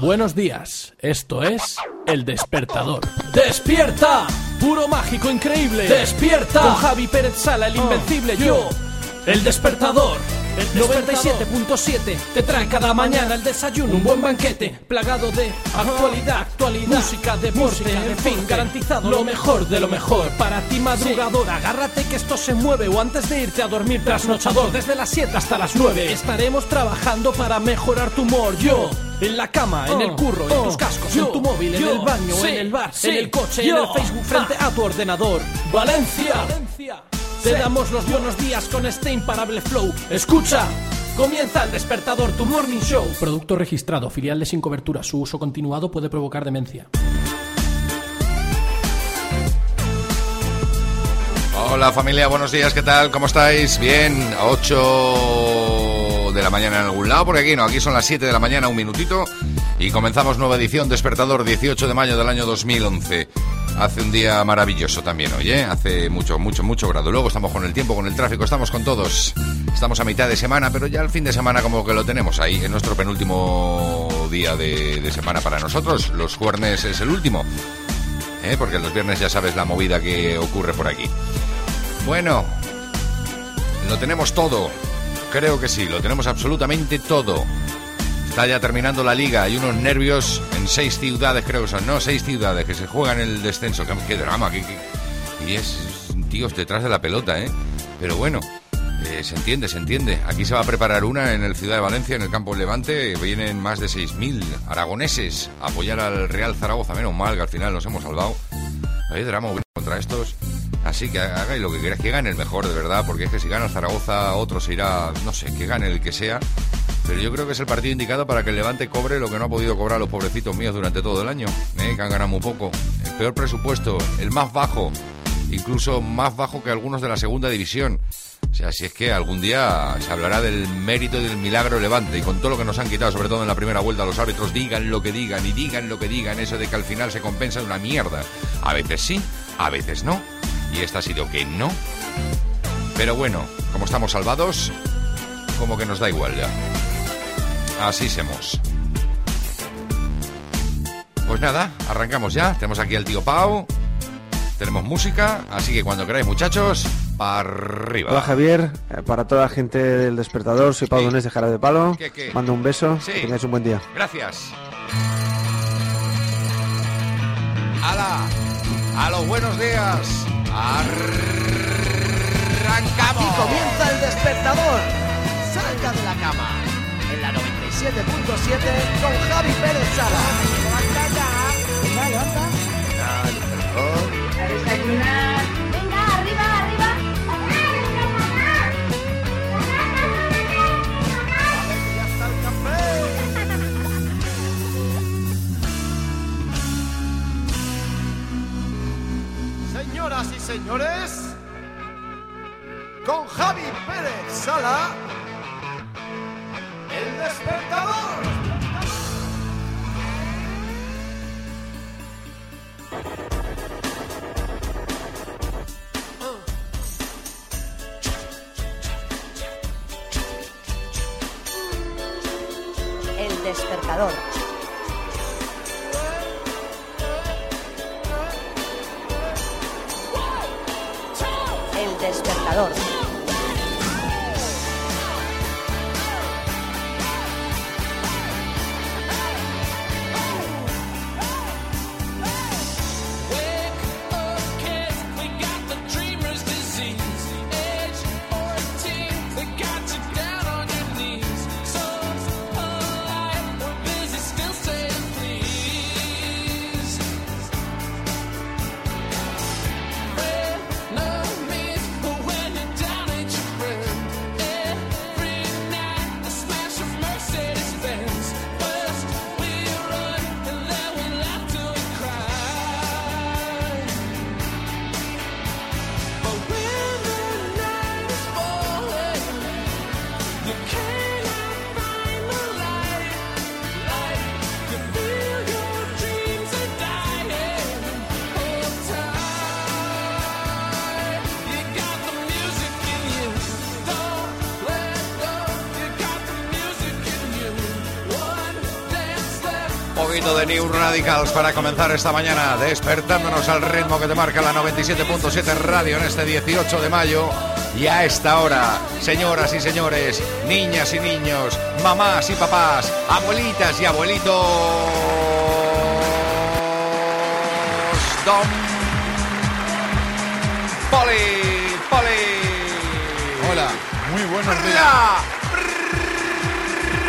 Buenos días, esto es El Despertador. ¡Despierta! Puro mágico increíble. ¡Despierta! Con Javi Pérez Sala, el invencible. Yo, El Despertador. 97.7 te trae cada mañana el desayuno, un buen banquete, plagado de actualidad, actualidad, música, deporte, en fin, garantizado lo mejor de lo mejor. Para ti madrugador, agárrate que esto se mueve o antes de irte a dormir trasnochador, desde las 7 hasta las 9 estaremos trabajando para mejorar tu humor. Yo, en la cama, en el curro, en tus cascos, en tu móvil, en el baño, en el bar, en el coche, en el Facebook, frente a tu ordenador. Valencia. Te damos los buenos días con este imparable flow. Escucha. Comienza el despertador, tu morning show. Producto registrado, filial de sin cobertura. Su uso continuado puede provocar demencia. Hola familia, buenos días, ¿qué tal? ¿Cómo estáis? Bien, a 8 de la mañana en algún lado, porque aquí no, aquí son las 7 de la mañana, un minutito, y comenzamos nueva edición Despertador 18 de mayo del año 2011. Hace un día maravilloso también hoy, ¿eh? Hace mucho, mucho, mucho grado. Luego estamos con el tiempo, con el tráfico, estamos con todos. Estamos a mitad de semana, pero ya el fin de semana como que lo tenemos ahí, en nuestro penúltimo día de, semana para nosotros. Los jueves es el último, ¿eh? Porque los viernes ya sabes la movida que ocurre por aquí. Bueno, lo tenemos todo. Creo que sí, lo tenemos absolutamente todo. Está ya terminando la liga, hay unos nervios en seis ciudades, creo que son, no, seis ciudades que se juegan el descenso. Qué, qué drama, qué, qué- y es tíos detrás de la pelota, ¿eh? Pero bueno, eh, se entiende, se entiende. Aquí se va a preparar una en el Ciudad de Valencia, en el campo Levante. Vienen más de 6.000 aragoneses a apoyar al Real Zaragoza. Menos mal que al final nos hemos salvado. Hay drama contra estos. Así que hagáis lo que queráis, que gane el mejor, de verdad, porque es que si gana Zaragoza, otro se irá, no sé, que gane el que sea. Pero yo creo que es el partido indicado para que el Levante cobre lo que no ha podido cobrar los pobrecitos míos durante todo el año, ¿eh? que han ganado muy poco. El peor presupuesto, el más bajo, incluso más bajo que algunos de la segunda división. O sea, si es que algún día se hablará del mérito del milagro Levante y con todo lo que nos han quitado, sobre todo en la primera vuelta, los árbitros digan lo que digan y digan lo que digan, eso de que al final se compensa de una mierda. A veces sí, a veces no. Y esta ha sido que no. Pero bueno, como estamos salvados, como que nos da igual ya. Así somos. Pues nada, arrancamos ya. Tenemos aquí al tío Pau. Tenemos música, así que cuando queráis, muchachos, para arriba. Hola Javier, Eh, para toda la gente del despertador, soy Pablo Sí. Donés de Jara de Palo. ¿Qué, qué? Mando un beso, Sí. que tengáis un buen día. Gracias. ¡Hala! ¡A los buenos días! ¡Arrancamos! Aquí comienza el despertador. Salga de la cama. En la 97.7 con Javi Pérez Sala. Levanta ya. Venga, levanta. A desayunar. Venga, arriba, arriba. Señoras y señores, con Javi Pérez Sala, el despertador. El despertador. El despertador. Radicals para comenzar esta mañana, despertándonos al ritmo que te marca la 97.7 radio en este 18 de mayo. Y a esta hora, señoras y señores, niñas y niños, mamás y papás, abuelitas y abuelitos, Don Poli, Poli. Hola, muy buenos días.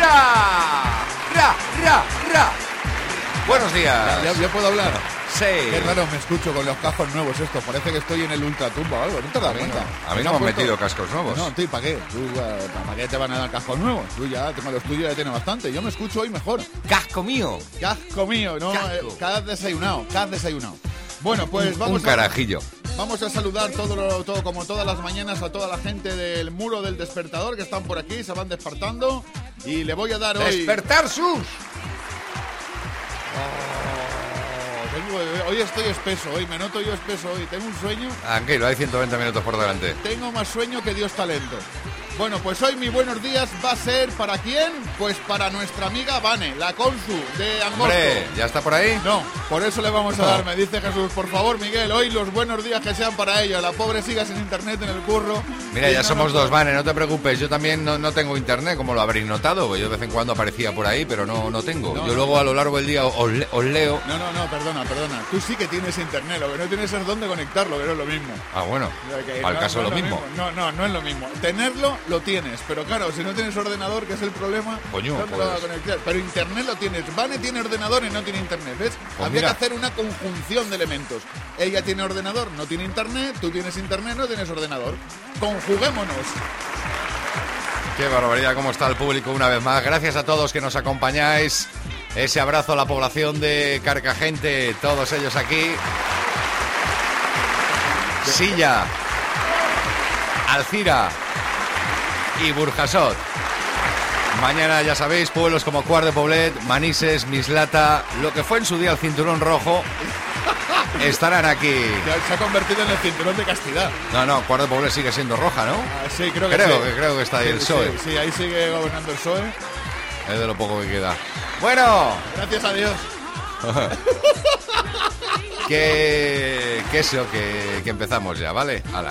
Ra, ra. Buenos días. ¿Ya, ya puedo hablar? Sí. Qué raro me escucho con los cascos nuevos esto. Parece que estoy en el ultratumba o algo. ¿No te das cuenta? a mí no me han metido cascos nuevos. No, tío, ¿para qué? Tú, eh, ¿Para qué te van a dar cascos nuevos? Tú ya, tengo los tuyos ya tiene bastante. Yo me escucho hoy mejor. Casco mío. Casco mío, ¿no? Casco. Eh, cada desayunado, cada desayunado. Bueno, pues Un vamos a... carajillo. Vamos a saludar todo, lo- todo como todas las mañanas a toda la gente del muro del despertador que están por aquí, se van despertando y le voy a dar hoy. Despertar sus. Hoy estoy espeso, hoy me noto yo espeso hoy. Tengo un sueño, Tranquilo, hay 120 minutos por delante. tengo más sueño que Dios talento. Bueno, pues hoy mi buenos días va a ser para quién? Pues para nuestra amiga Vane, la consu de Angosto. Hombre, ¿ya está por ahí? No, por eso le vamos a dar, me dice Jesús. Por favor, Miguel, hoy los buenos días que sean para ella. La pobre siga sin internet en el curro. Mira, ya no somos nos- dos, Vane, no te preocupes. Yo también no, no tengo internet, como lo habréis notado. Yo de vez en cuando aparecía por ahí, pero no, no tengo. No. Yo luego a lo largo del día os, le- os leo. No, no, no, perdona, perdona. Tú sí que tienes internet, lo que no tienes es dónde conectarlo, que no es lo mismo. Ah, bueno, al caso no lo es mismo. No, no, no es lo mismo. Tenerlo lo tienes, pero claro, si no tienes ordenador, que es el problema, Coño, ¿dónde lo vas a pues. conectar? Pero internet lo tienes. Vane tiene ordenador y no tiene internet, ¿ves? Pues Habría mira. que hacer una conjunción de elementos. Ella tiene ordenador, no tiene internet, tú tienes internet, no tienes ordenador. Conjuguémonos. Qué barbaridad, cómo está el público una vez más. Gracias a todos que nos acompañáis. Ese abrazo a la población de Carcagente, todos ellos aquí. Silla, Alcira y Burjasot. Mañana, ya sabéis, pueblos como Cuart de Poblet, Manises, Mislata, lo que fue en su día el cinturón rojo, estarán aquí. Se ha convertido en el cinturón de castidad. No, no, Cuart de Poblet sigue siendo roja, ¿no? Ah, sí, creo que Creo sí. que- creo que está ahí Sí, el PSOE. Sí, sí, ahí sigue gobernando el PSOE. Es de lo poco que queda. Bueno, Gracias a Dios. que, que eso, que, que empezamos ya, ¿vale? Hala.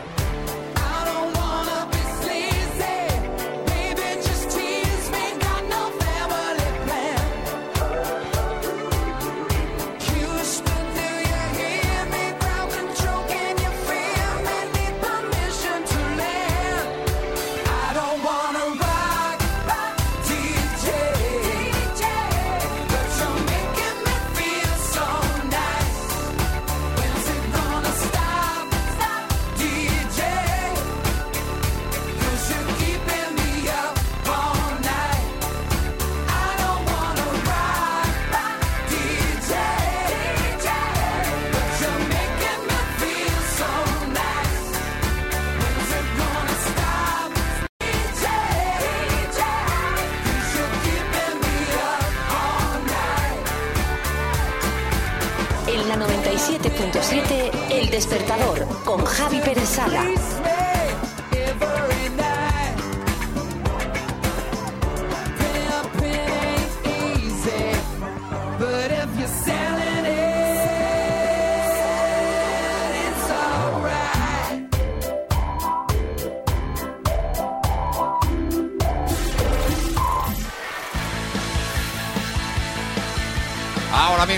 despertador con Javi Pérez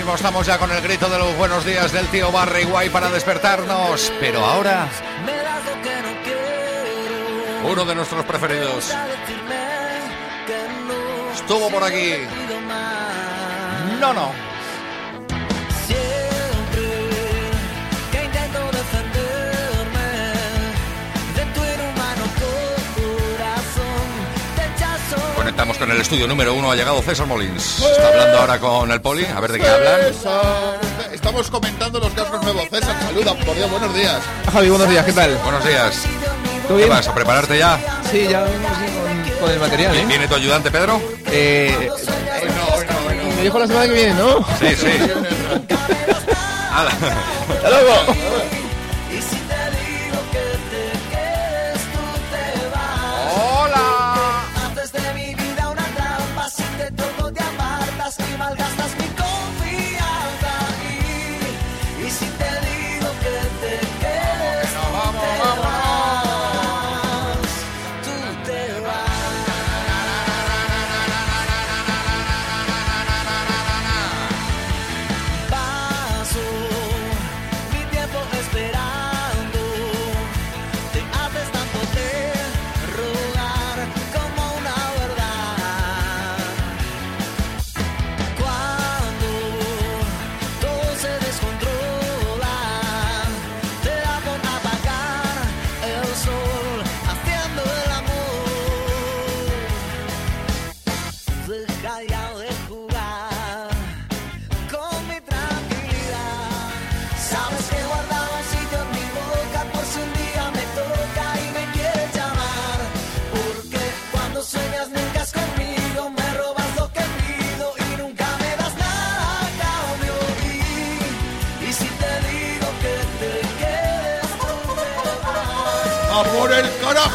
estamos ya con el grito de los buenos días del tío Barry Guay para despertarnos. Pero ahora, uno de nuestros preferidos. Estuvo por aquí. No, no. Conectamos con el estudio número uno. Ha llegado César Molins. Está hablando ahora con el poli. A ver de qué hablan. César. Estamos comentando los casos nuevos. César, saluda, por Dios, buenos días. Javi, buenos días, ¿qué tal? Buenos días. ¿Todo ¿Qué bien? vas a prepararte ya? Sí, ya vengo con, con el material, ¿eh? ¿Viene tu ayudante Pedro? Eh, Hoy no, hoy no, hoy no. Me dijo la semana que viene, ¿no? Sí, sí. Hala. ¡Hasta luego!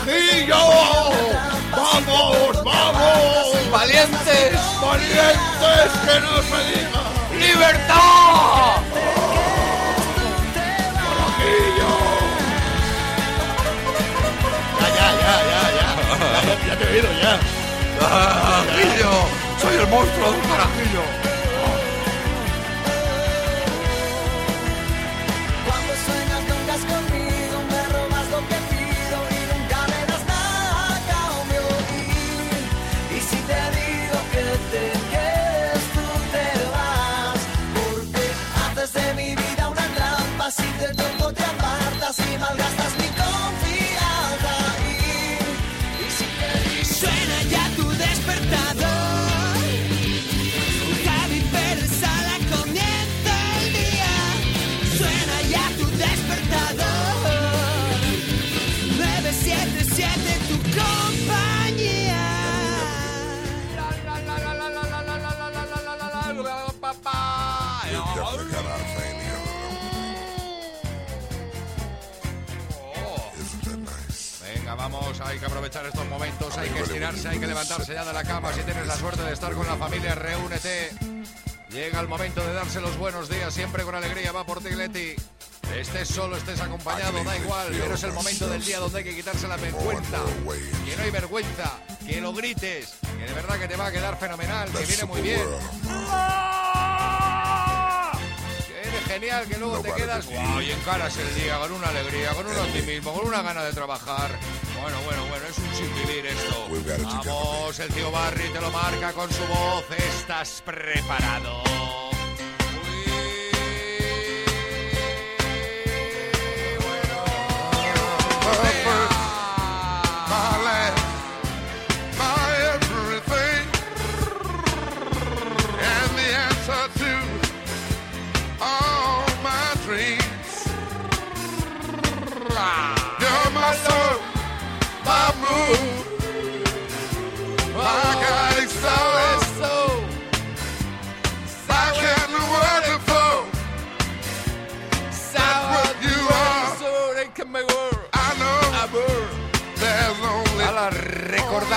Carajillo! ¡Vamos, vamos! ¡Valientes! ¡Valientes que no se diga! ¡Libertad! ¡Carajillo! Ya, ya, ya, ya, ya. Te he oído, ya. ¡Carajillo! ¡Soy el monstruo del carajillo! Hay que aprovechar estos momentos, hay que estirarse, hay que levantarse ya de la cama. Si tienes la suerte de estar con la familia, reúnete. Llega el momento de darse los buenos días, siempre con alegría. Va por ti, Leti. Estés solo, estés acompañado, da igual, pero es el momento del día donde hay que quitarse la vergüenza. Que no hay vergüenza, que lo grites, que de verdad que te va a quedar fenomenal, que viene muy bien. Que eres genial, que luego te quedas wow, y encaras el día con una alegría, con un optimismo, con una gana de trabajar. Bueno, bueno, bueno, es un sin vivir esto. Vamos, el tío Barry te lo marca con su voz. ¿Estás preparado?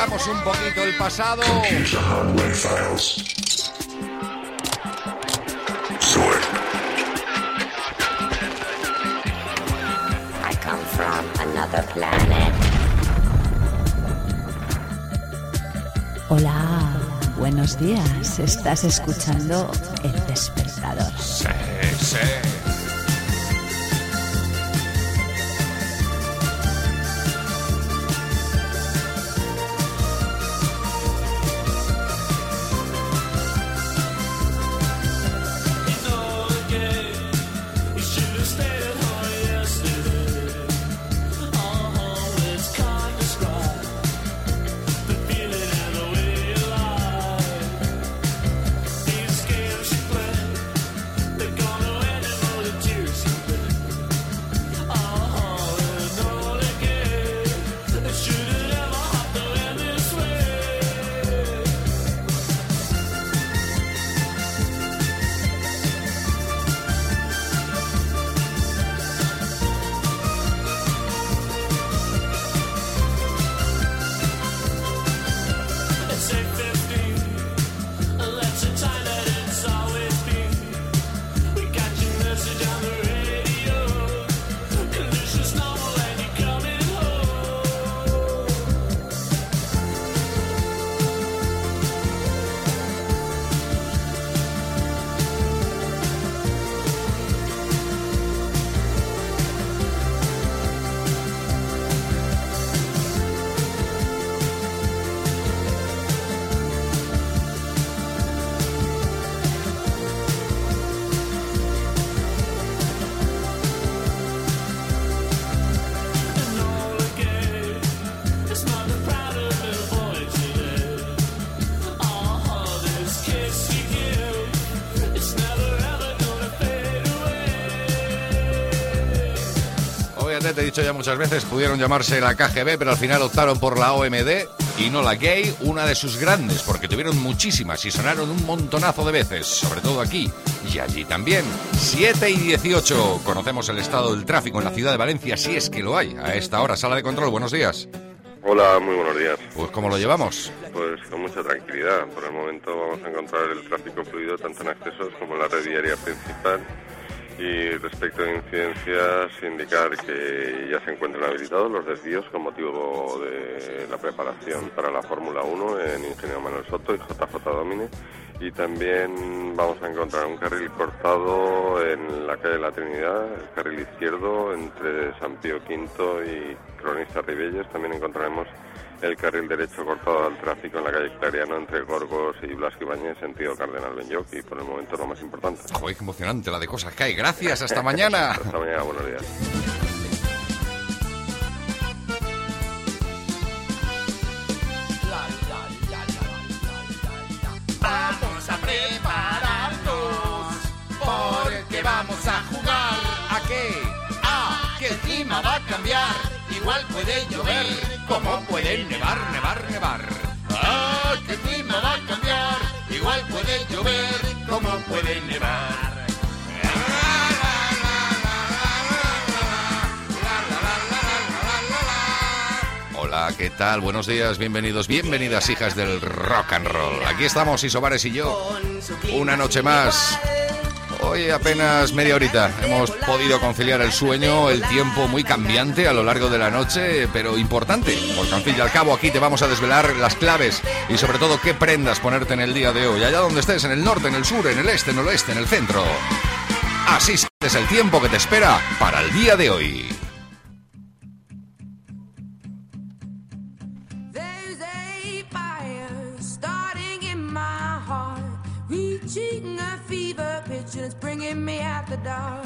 Recordamos un poquito el pasado. I come from another planet. Hola, buenos días. Estás escuchando El Despertador. Dicho ya muchas veces, pudieron llamarse la KGB, pero al final optaron por la OMD y no la Gay, una de sus grandes, porque tuvieron muchísimas y sonaron un montonazo de veces, sobre todo aquí y allí también. 7 y 18, conocemos el estado del tráfico en la ciudad de Valencia, si es que lo hay. A esta hora, sala de control, buenos días. Hola, muy buenos días. Pues, ¿cómo lo llevamos? Pues con mucha tranquilidad. Por el momento vamos a encontrar el tráfico fluido tanto en accesos como en la red viaria principal. Respecto a incidencias, indicar que ya se encuentran habilitados los desvíos con motivo de la preparación para la Fórmula 1 en Ingenio Manuel Soto y JJ Domine. Y también vamos a encontrar un carril cortado en la calle de la Trinidad, el carril izquierdo entre San Pío V y Cronista Ribelles. También encontraremos el carril derecho cortado al tráfico en la calle Clariano entre Gorgos y Blasco Ibáñez, sentido Cardenal Benyoc. Y por el momento lo más importante. Joder, qué emocionante la de cosas que hay. Gracias, hasta mañana. Hasta mañana, buenos días. Vamos a prepararnos porque vamos a jugar. ¿A qué? A que el clima va a cambiar. Igual puede llover como puede nevar, nevar, nevar. Ah, que clima va a cambiar. Igual puede llover como puede nevar. Hola, ¿qué tal? Buenos días, bienvenidos, bienvenidas hijas del rock and roll. Aquí estamos Isobares y yo, una noche más. Hoy apenas media horita hemos podido conciliar el sueño, el tiempo muy cambiante a lo largo de la noche, pero importante, porque al fin y al cabo aquí te vamos a desvelar las claves y sobre todo qué prendas ponerte en el día de hoy, allá donde estés, en el norte, en el sur, en el este, en el oeste, en el centro. Así es el tiempo que te espera para el día de hoy. Me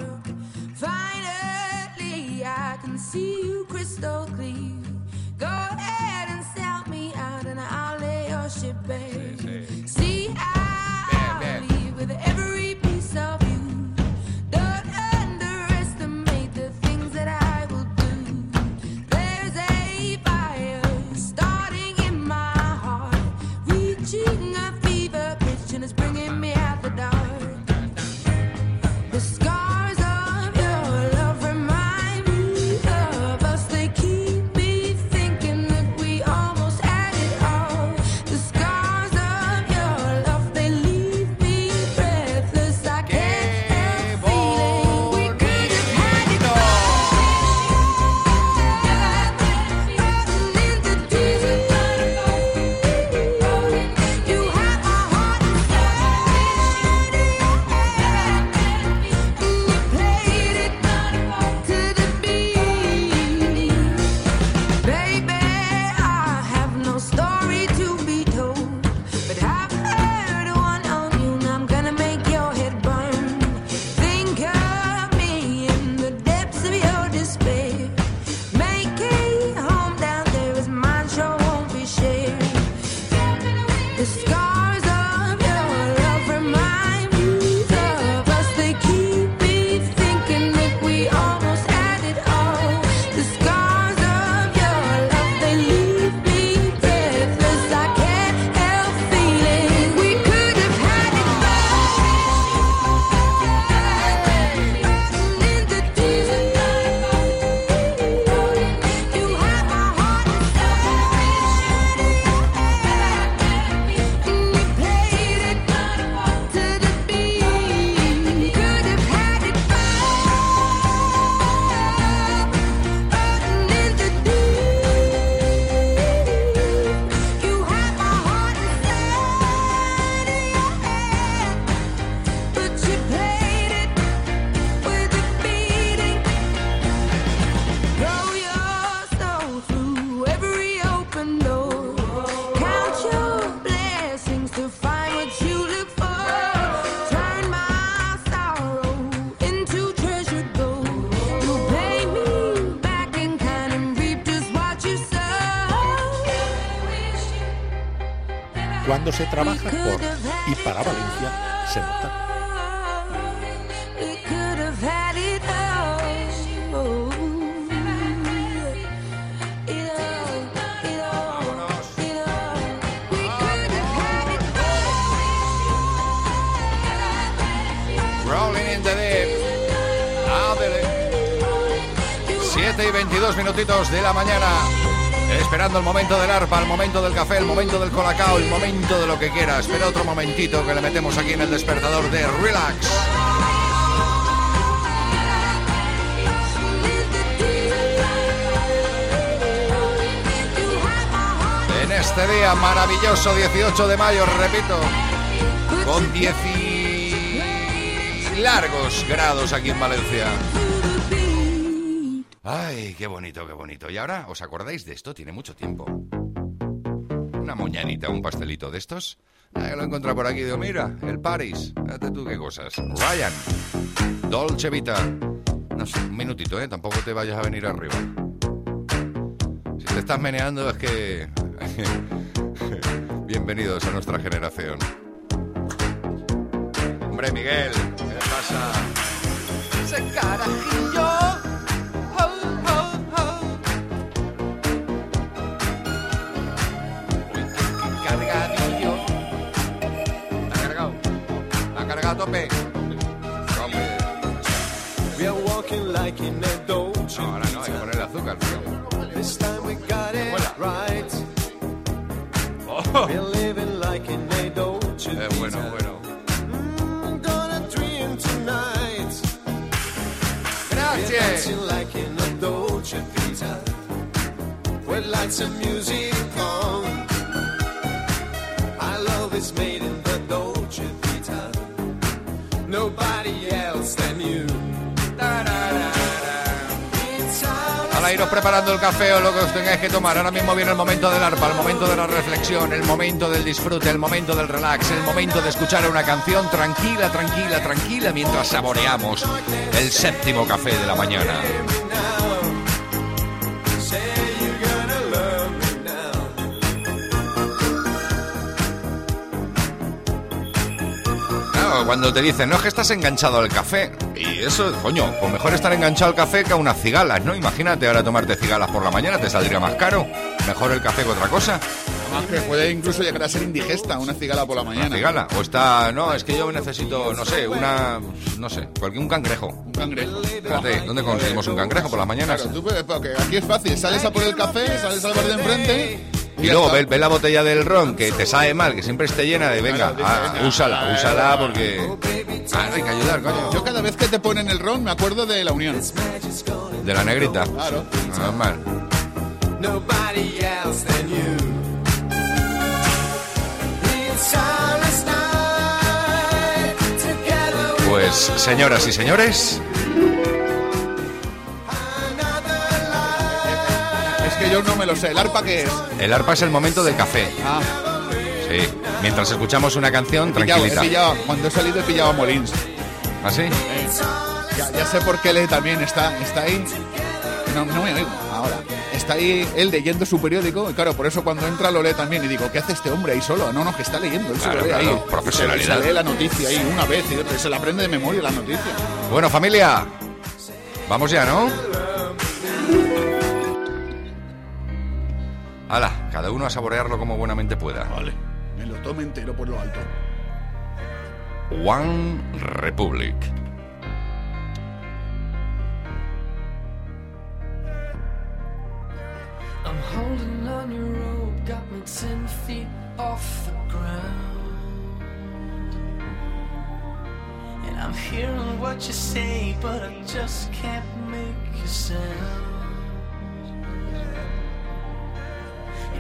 Cuando se trabaja y para Valencia, se nota. We could have had it all. It all, it all, it all. We could have had it Rolling in the deep. Ándele. 7 y 22 minutitos de la mañana. Esperando el momento del arpa, el momento del café, el momento del colacao, el momento de lo que quiera. Espera otro momentito que le metemos aquí en el despertador de Relax. En este día maravilloso 18 de mayo, repito, con 10 y largos grados aquí en Valencia. Ay, qué bonito, qué bonito. Y ahora, ¿os acordáis de esto? Tiene mucho tiempo. Una moñanita, un pastelito de estos. Ah, lo he encontrado por aquí. Digo, mira, el Paris. Fíjate tú qué cosas. Ryan. Dolce Vita. No sé, un minutito, ¿eh? Tampoco te vayas a venir arriba. Si te estás meneando es que... Bienvenidos a nuestra generación. Hombre, Miguel, ¿qué pasa? Ese carajillo. Walking like in a Dolce No, ahora no, hay que ponerle azúcar, tío. This time we got it right. Oh. We're living like in a Dolce Eh, bueno, bueno. Mm, gonna dream tonight. We're Grazie. dancing like in a Dolce Vita. With lights and music on. Our love is made in preparando el café o lo que os tengáis que tomar. Ahora mismo viene el momento del arpa, el momento de la reflexión, el momento del disfrute, el momento del relax, el momento de escuchar una canción tranquila, tranquila, tranquila mientras saboreamos el séptimo café de la mañana. Claro, cuando te dicen, no es que estás enganchado al café. Y eso, coño, pues mejor estar enganchado al café que a unas cigalas, ¿no? Imagínate ahora tomarte cigalas por la mañana, te saldría más caro. Mejor el café que otra cosa. Además que puede incluso llegar a ser indigesta una cigala por la mañana. Una cigala. O está, no, es que yo necesito, no sé, una, no sé, cualquier un cangrejo. Un cangrejo. Fíjate, ¿dónde conseguimos un cangrejo por las mañanas? Claro, tú puedes, porque aquí es fácil, sales a por el café, sales al bar de enfrente Y luego ve, ve la botella del ron que te sabe mal, que siempre esté llena de venga, ah, úsala, úsala porque ah, hay que ayudar, coño. Yo cada vez que te ponen el ron me acuerdo de la unión. De la negrita. Claro. Normal. Nobody else than you. It's our last night together. Pues señoras y señores, que yo no me lo sé. ¿El arpa qué es? el arpa es el momento del café. Ah, Sí. Mientras escuchamos una canción he pillado, he tranquilita. pillado. Cuando he salido he pillado a Molins. ¿Ah, sí? Ya, ya sé por qué él también está, está ahí. No, no me oigo ahora. Está ahí él leyendo su periódico y claro, por eso cuando entra lo lee también y digo, ¿qué hace este hombre ahí solo? No, no, que está leyendo, él se lo lee claro, ahí. profesionalidad. Se lee la noticia ahí una vez y se la aprende de memoria la noticia. Bueno, familia, vamos ya, ¿no? Hala, cada uno a saborearlo como buenamente pueda. Vale. Me lo tome entero por lo alto. One Republic. I'm holding on your rope, got me ten feet off the ground. And I'm hearing what you say, but I just can't make a sound.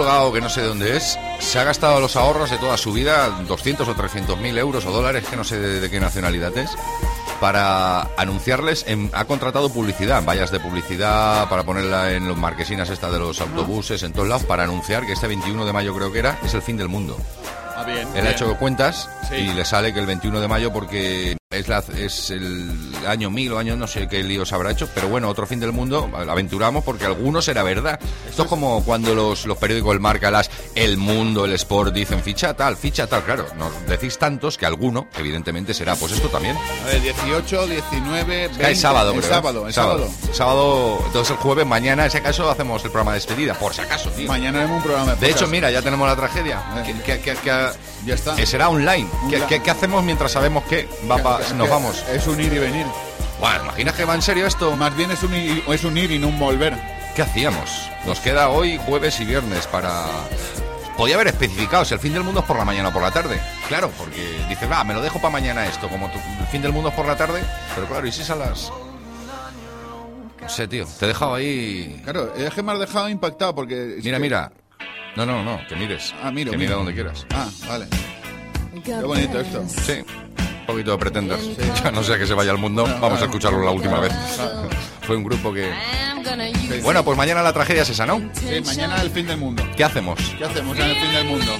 lado, que no sé de dónde es, se ha gastado los ahorros de toda su vida, 200 o 300 mil euros o dólares, que no sé de, de qué nacionalidad es, para anunciarles, en- ha contratado publicidad, vallas de publicidad, para ponerla en los marquesinas esta de los autobuses, en todos lados, para anunciar que este 21 de mayo creo que era, es el fin del mundo. Ah, bien. Él bien. ha hecho cuentas Sí. y le sale que el 21 de mayo porque es, la, es el año 1000 o año no sé qué líos habrá hecho, pero bueno, otro fin del mundo, aventuramos porque algunos era verdad. Esto es como cuando los, los periódicos, el Marca, las El Mundo, el Sport dicen ficha tal, ficha tal, claro, nos decís tantos que alguno, evidentemente, será pues esto también. A ver, 18, 19, 20. Cae sábado, el creo, sábado, el sábado. Sábado, entonces el jueves, mañana, en ese caso, hacemos el programa de despedida, por si acaso, tío. Mañana haremos un programa de De hecho, mira, ya tenemos la tragedia. Eh. Que, que- que- que- Ya está. que será online. ¿Qué, qué- qué hacemos mientras sabemos que va pa- Que- nos vamos? Es un ir y venir. Bueno, ¿imaginas que va en serio esto? Más bien es un ir, es un ir y no un volver. ¿Qué hacíamos? Nos queda hoy jueves y viernes para... Podía haber especificado si el fin del mundo es por la mañana o por la tarde. Claro, porque dices, va, me lo dejo para mañana esto, como tu- el fin del mundo es por la tarde. Pero claro, ¿y si es a las...? No sé, tío, te he dejado ahí... Claro, es que me has dejado impactado porque... Mira, que- mira. No, no, no, que mires. Ah, miro, Que mira donde quieras. Ah, vale. Qué bonito esto. Sí, un poquito de Pretenders. Ya no sé a que se vaya al mundo, vamos a escucharlo la última vez. Fue un grupo que... Bueno, pues mañana la tragedia es esa, ¿no? Sí, mañana el fin del mundo. ¿Qué hacemos? ¿Qué hacemos en el fin del mundo?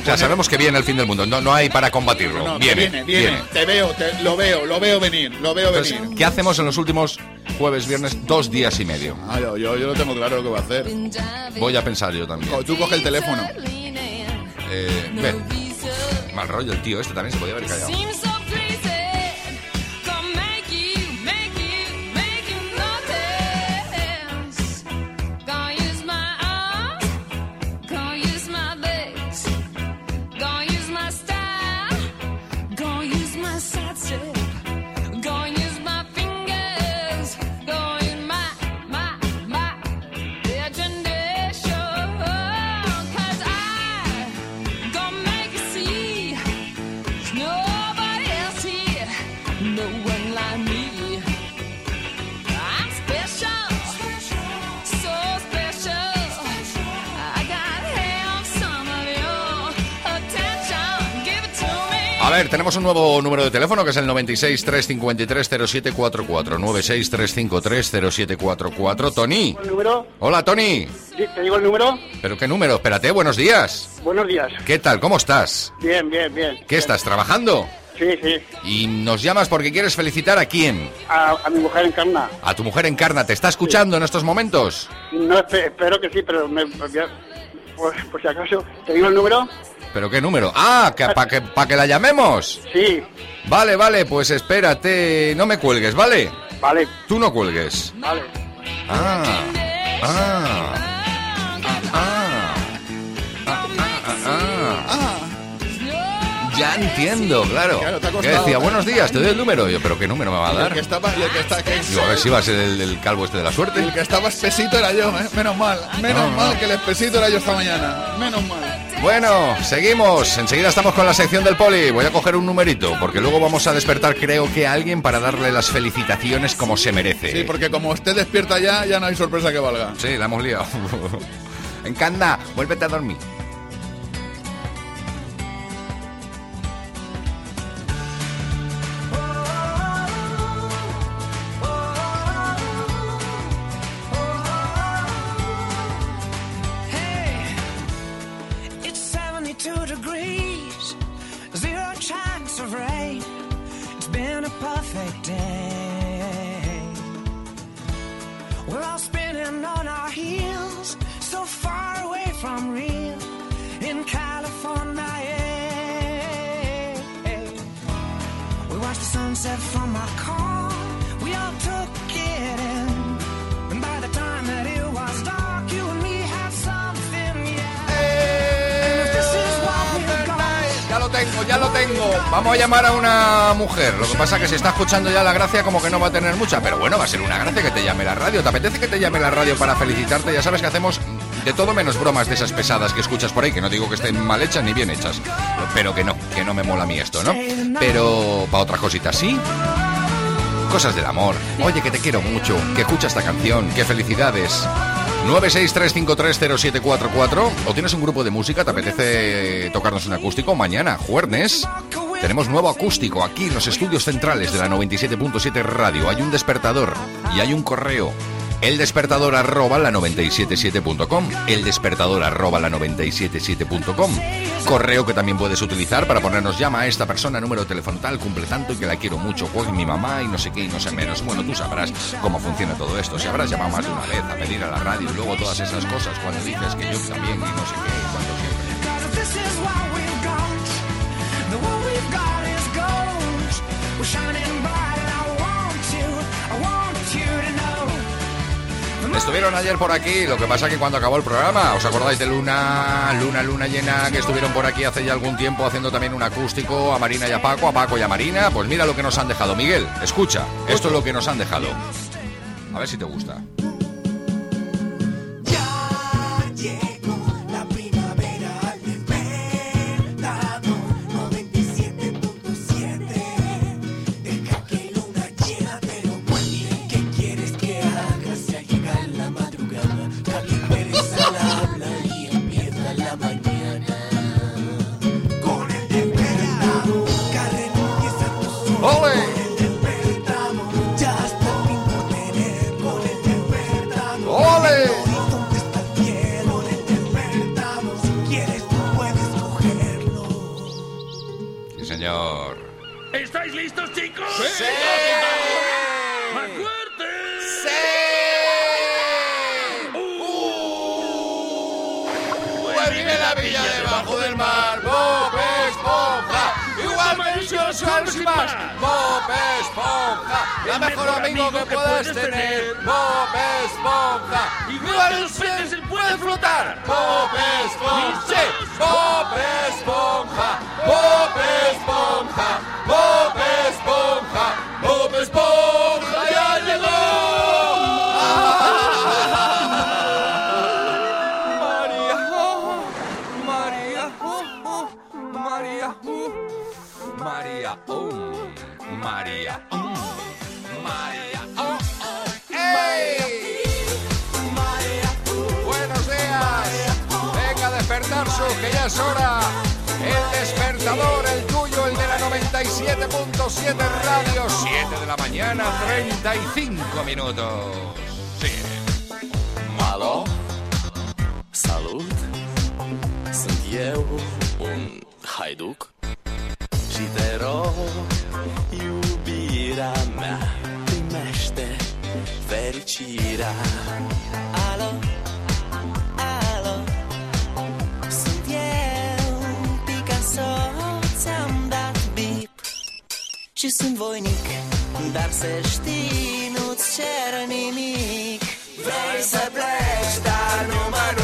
O sea, sabemos que viene el fin del mundo, no, no hay para combatirlo. No, viene, viene, viene. Te veo, te- lo veo, lo veo venir, lo veo Entonces, venir. ¿qué hacemos en los últimos jueves, viernes, dos días y medio? Ah, yo, yo, yo lo tengo claro lo que va a hacer. Voy a pensar yo también. Tú coge el teléfono. Eh, ven. Mal rollo el tío, este también se podía haber callado. Ver, tenemos un nuevo número de teléfono que es el 96 353 0744. 96 353 0744. Tony. ¿El número? Hola, Tony. Sí, ¿Te digo el número? ¿Pero qué número? Espérate, buenos días. Buenos días. ¿Qué tal? ¿Cómo estás? Bien, bien, bien. ¿Qué estás trabajando? Sí, sí. Y nos llamas porque quieres felicitar a quién? A, a mi mujer encarna. A tu mujer Encarna. ¿Te está escuchando en estos momentos? No espe- espero que sí, pero me, pues, por si acaso. ¿Te digo el número? ¿Pero qué número? Ah, ¿para que, pa que la llamemos? Sí. Vale, vale, pues espérate. No me cuelgues, ¿vale? Vale. Tú no cuelgues. Vale. Ah, ah, ah, ah, Ya entiendo, claro. Claro, te ha Que costado. decía, buenos días, te doy el número. Yo, ¿pero qué número me va a el dar? que estaba, el que está, que, Digo, a ver si va a ser el, el calvo este de la suerte. el que estaba espesito era yo, ¿eh? Menos mal, menos No, mal no. que el espesito era yo esta mañana. Menos mal. Bueno, seguimos. Enseguida estamos con la sección del poli. Voy a coger un numerito, porque luego vamos a despertar, creo que a alguien para darle las felicitaciones como se merece. Sí, porque como usted despierta ya, ya no hay sorpresa que valga. Sí, la hemos liado. Encanta, vuélvete a dormir. A perfect day. We're all spinning on our heels, so far away from real in California. We watched the sunset from our car, we all took Ya lo tengo. Vamos a llamar a una mujer. Lo que pasa es que si está escuchando ya la gracia, como que no va a tener mucha. Pero bueno, va a ser una gracia que te llame la radio. ¿Te apetece que te llame la radio para felicitarte? Ya sabes que hacemos de todo menos bromas de esas pesadas que escuchas por ahí, que no digo que estén mal hechas ni bien hechas. Pero que no, que no me mola a mí esto, ¿no? Pero para otras cositas sí. Cosas del amor. Oye, que te quiero mucho, que escucha esta canción, que felicidades. 963530744 o tienes un grupo de música, te apetece tocarnos un acústico, mañana, jueves, tenemos nuevo acústico aquí en los estudios centrales de la 97.7 Radio. Hay un despertador y hay un correo. El despertador arroba la 977.com. El despertador arroba la 977.com. Correo que también puedes utilizar para ponernos llama a esta persona, número de teléfono tal, cumple tanto y que la quiero mucho, pues mi mamá y no sé qué y no sé menos. Bueno, tú sabrás cómo funciona todo esto. Si habrás llamado más de una vez a pedir a la radio y luego todas esas cosas cuando dices que yo también y no sé qué, y cuando siempre. Estuvieron ayer por aquí, lo que pasa que cuando acabó el programa, ¿os acordáis de Luna, Luna, Luna llena, que estuvieron por aquí hace ya algún tiempo haciendo también un acústico a Marina y a Paco, a Paco y a Marina? Pues mira lo que nos han dejado. Miguel, escucha, esto es lo que nos han dejado. A ver si te gusta. La mejor amigo que puedas tener, Bob Esponja. Igual los peces puede flotar, Bob Esponja. Sí, Bob Esponja, Bob Esponja, Bob Esponja, Bob Esponja ya llegó. María, oh, oh, María, oh, María, oh, María, oh, que ya es hora. El despertador, el tuyo, el de la 97.7 Radio. 7 de la mañana, 35 minutos. Sí. Alo, salut, sunt eu, un haiduc Și te rog, iubirea mea, primește fericirea alo, Și sunt voinic, dar să știi, nu-ți cer nimic. Vrei să pleci, dar numai, numai ei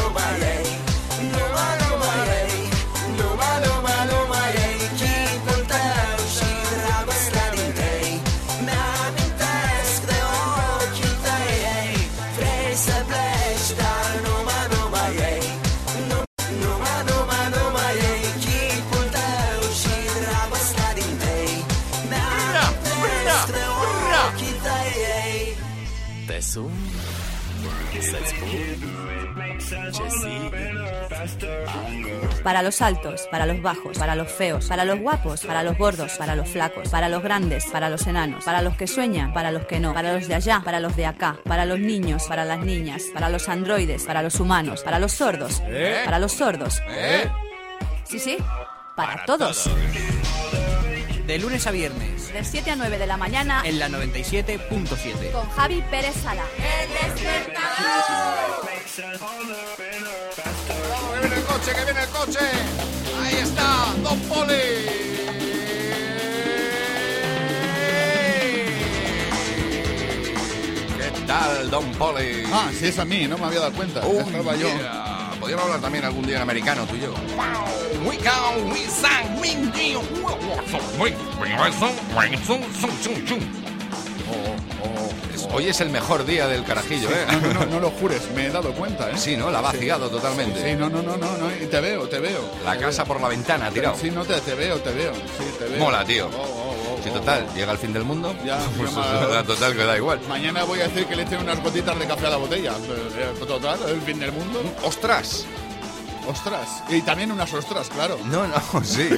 Para los altos, para los bajos, para los feos, para los guapos, para los gordos, para los flacos, para los grandes, para los enanos, para los que sueñan, para los que no, para los de allá, para los de acá, para los niños, para las niñas, para los androides, para los humanos, para los sordos, ¿Eh? para los sordos. ¿Eh? Sí, sí, para, todos. De lunes a viernes, De 7 a 9 de la mañana en la 97.7. con Javi Pérez Sala. El coche, que viene el coche. Ahí está, Don Poli. ¿Qué tal, Don Poli? Ah, sí, es a mí, no me había dado cuenta. Oh, estaba yo. yeah. Podríamos hablar también algún día en americano, tú y yo. We go, we sang, we do. Es hoy es el mejor día del carajillo, ¿eh? No, no, no, lo jures, me he dado cuenta, ¿eh? Sí, ¿no? La ha vaciado totalmente. Sí, no, no, no, no, no, y te veo, te veo. La casa por la ventana, tirado. Sí, no, te, te veo, te veo, sí, te veo. Mola, tío. Oh, oh, oh, Sí, oh, total, oh. llega el fin del mundo. Ya, pues total que da igual. Mañana voy a decir que le echen unas gotitas de café a la botella. Eh, Total, el fin del mundo. ¡Ostras! Ostras. Y también unas ostras, claro. No, no, sí.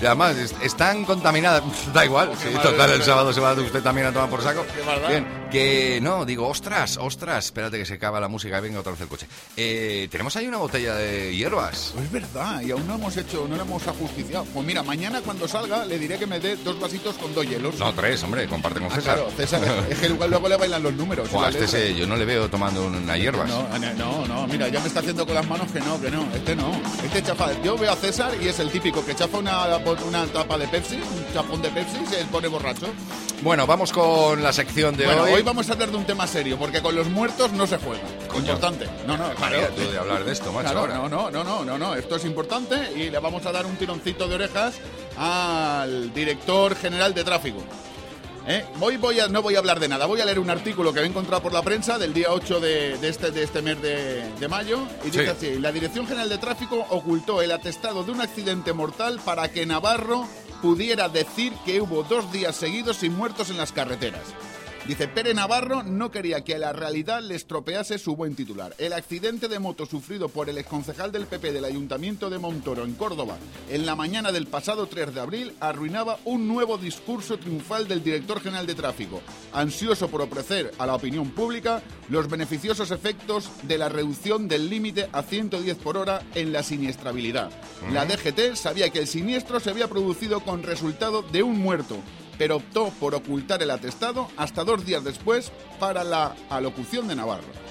Y además, est- están contaminadas. Da igual. Sí, total, el sábado se va usted también a tomar por saco. Bien, que no, digo, ostras, ostras. Espérate que se acaba la música y venga otra vez el coche. Eh, tenemos ahí una botella de hierbas. Pues es verdad, y aún no hemos hecho, no lo hemos ajusticiado. Pues mira, mañana cuando salga le diré que me dé dos vasitos con dos hielos. No, tres, hombre, comparte con Ah, César. claro, César, es que luego luego le bailan los números. Buah, la este se- yo no le veo tomando una hierbas. No, no, no, mira, ya me está haciendo con las manos que no, que no, este no. Este chafa, yo veo a César y es el típico que chafa una, una tapa de Pepsi, chapón de Pepsi se pone borracho. Bueno, vamos con la sección de bueno, hoy. hoy vamos a hablar de un tema serio, porque con los muertos no se juega. Importante. No, no, tú de hablar de esto, macho, Claro, ahora. no, no, no, no, no, no, esto es importante y le vamos a dar un tironcito de orejas al director general de tráfico. ¿Eh? Hoy voy a, no voy a hablar de nada, voy a leer un artículo que he encontrado por la prensa del día 8 de, de este, de este mes de, de mayo y dice Sí. así, la Dirección General de Tráfico ocultó el atestado de un accidente mortal para que Navarro pudiera decir que hubo dos días seguidos sin muertos en las carreteras. Dice, Pere Navarro no quería que la realidad le estropease su buen titular. El accidente de moto sufrido por el exconcejal del PP del Ayuntamiento de Montoro en Córdoba en la mañana del pasado 3 de abril arruinaba un nuevo discurso triunfal del director general de tráfico, ansioso por ofrecer a la opinión pública los beneficiosos efectos de la reducción del límite a 110 por hora en la siniestrabilidad. La DGT sabía que el siniestro se había producido con resultado de un muerto, pero optó por ocultar el atestado hasta dos días después para la alocución de Navarro.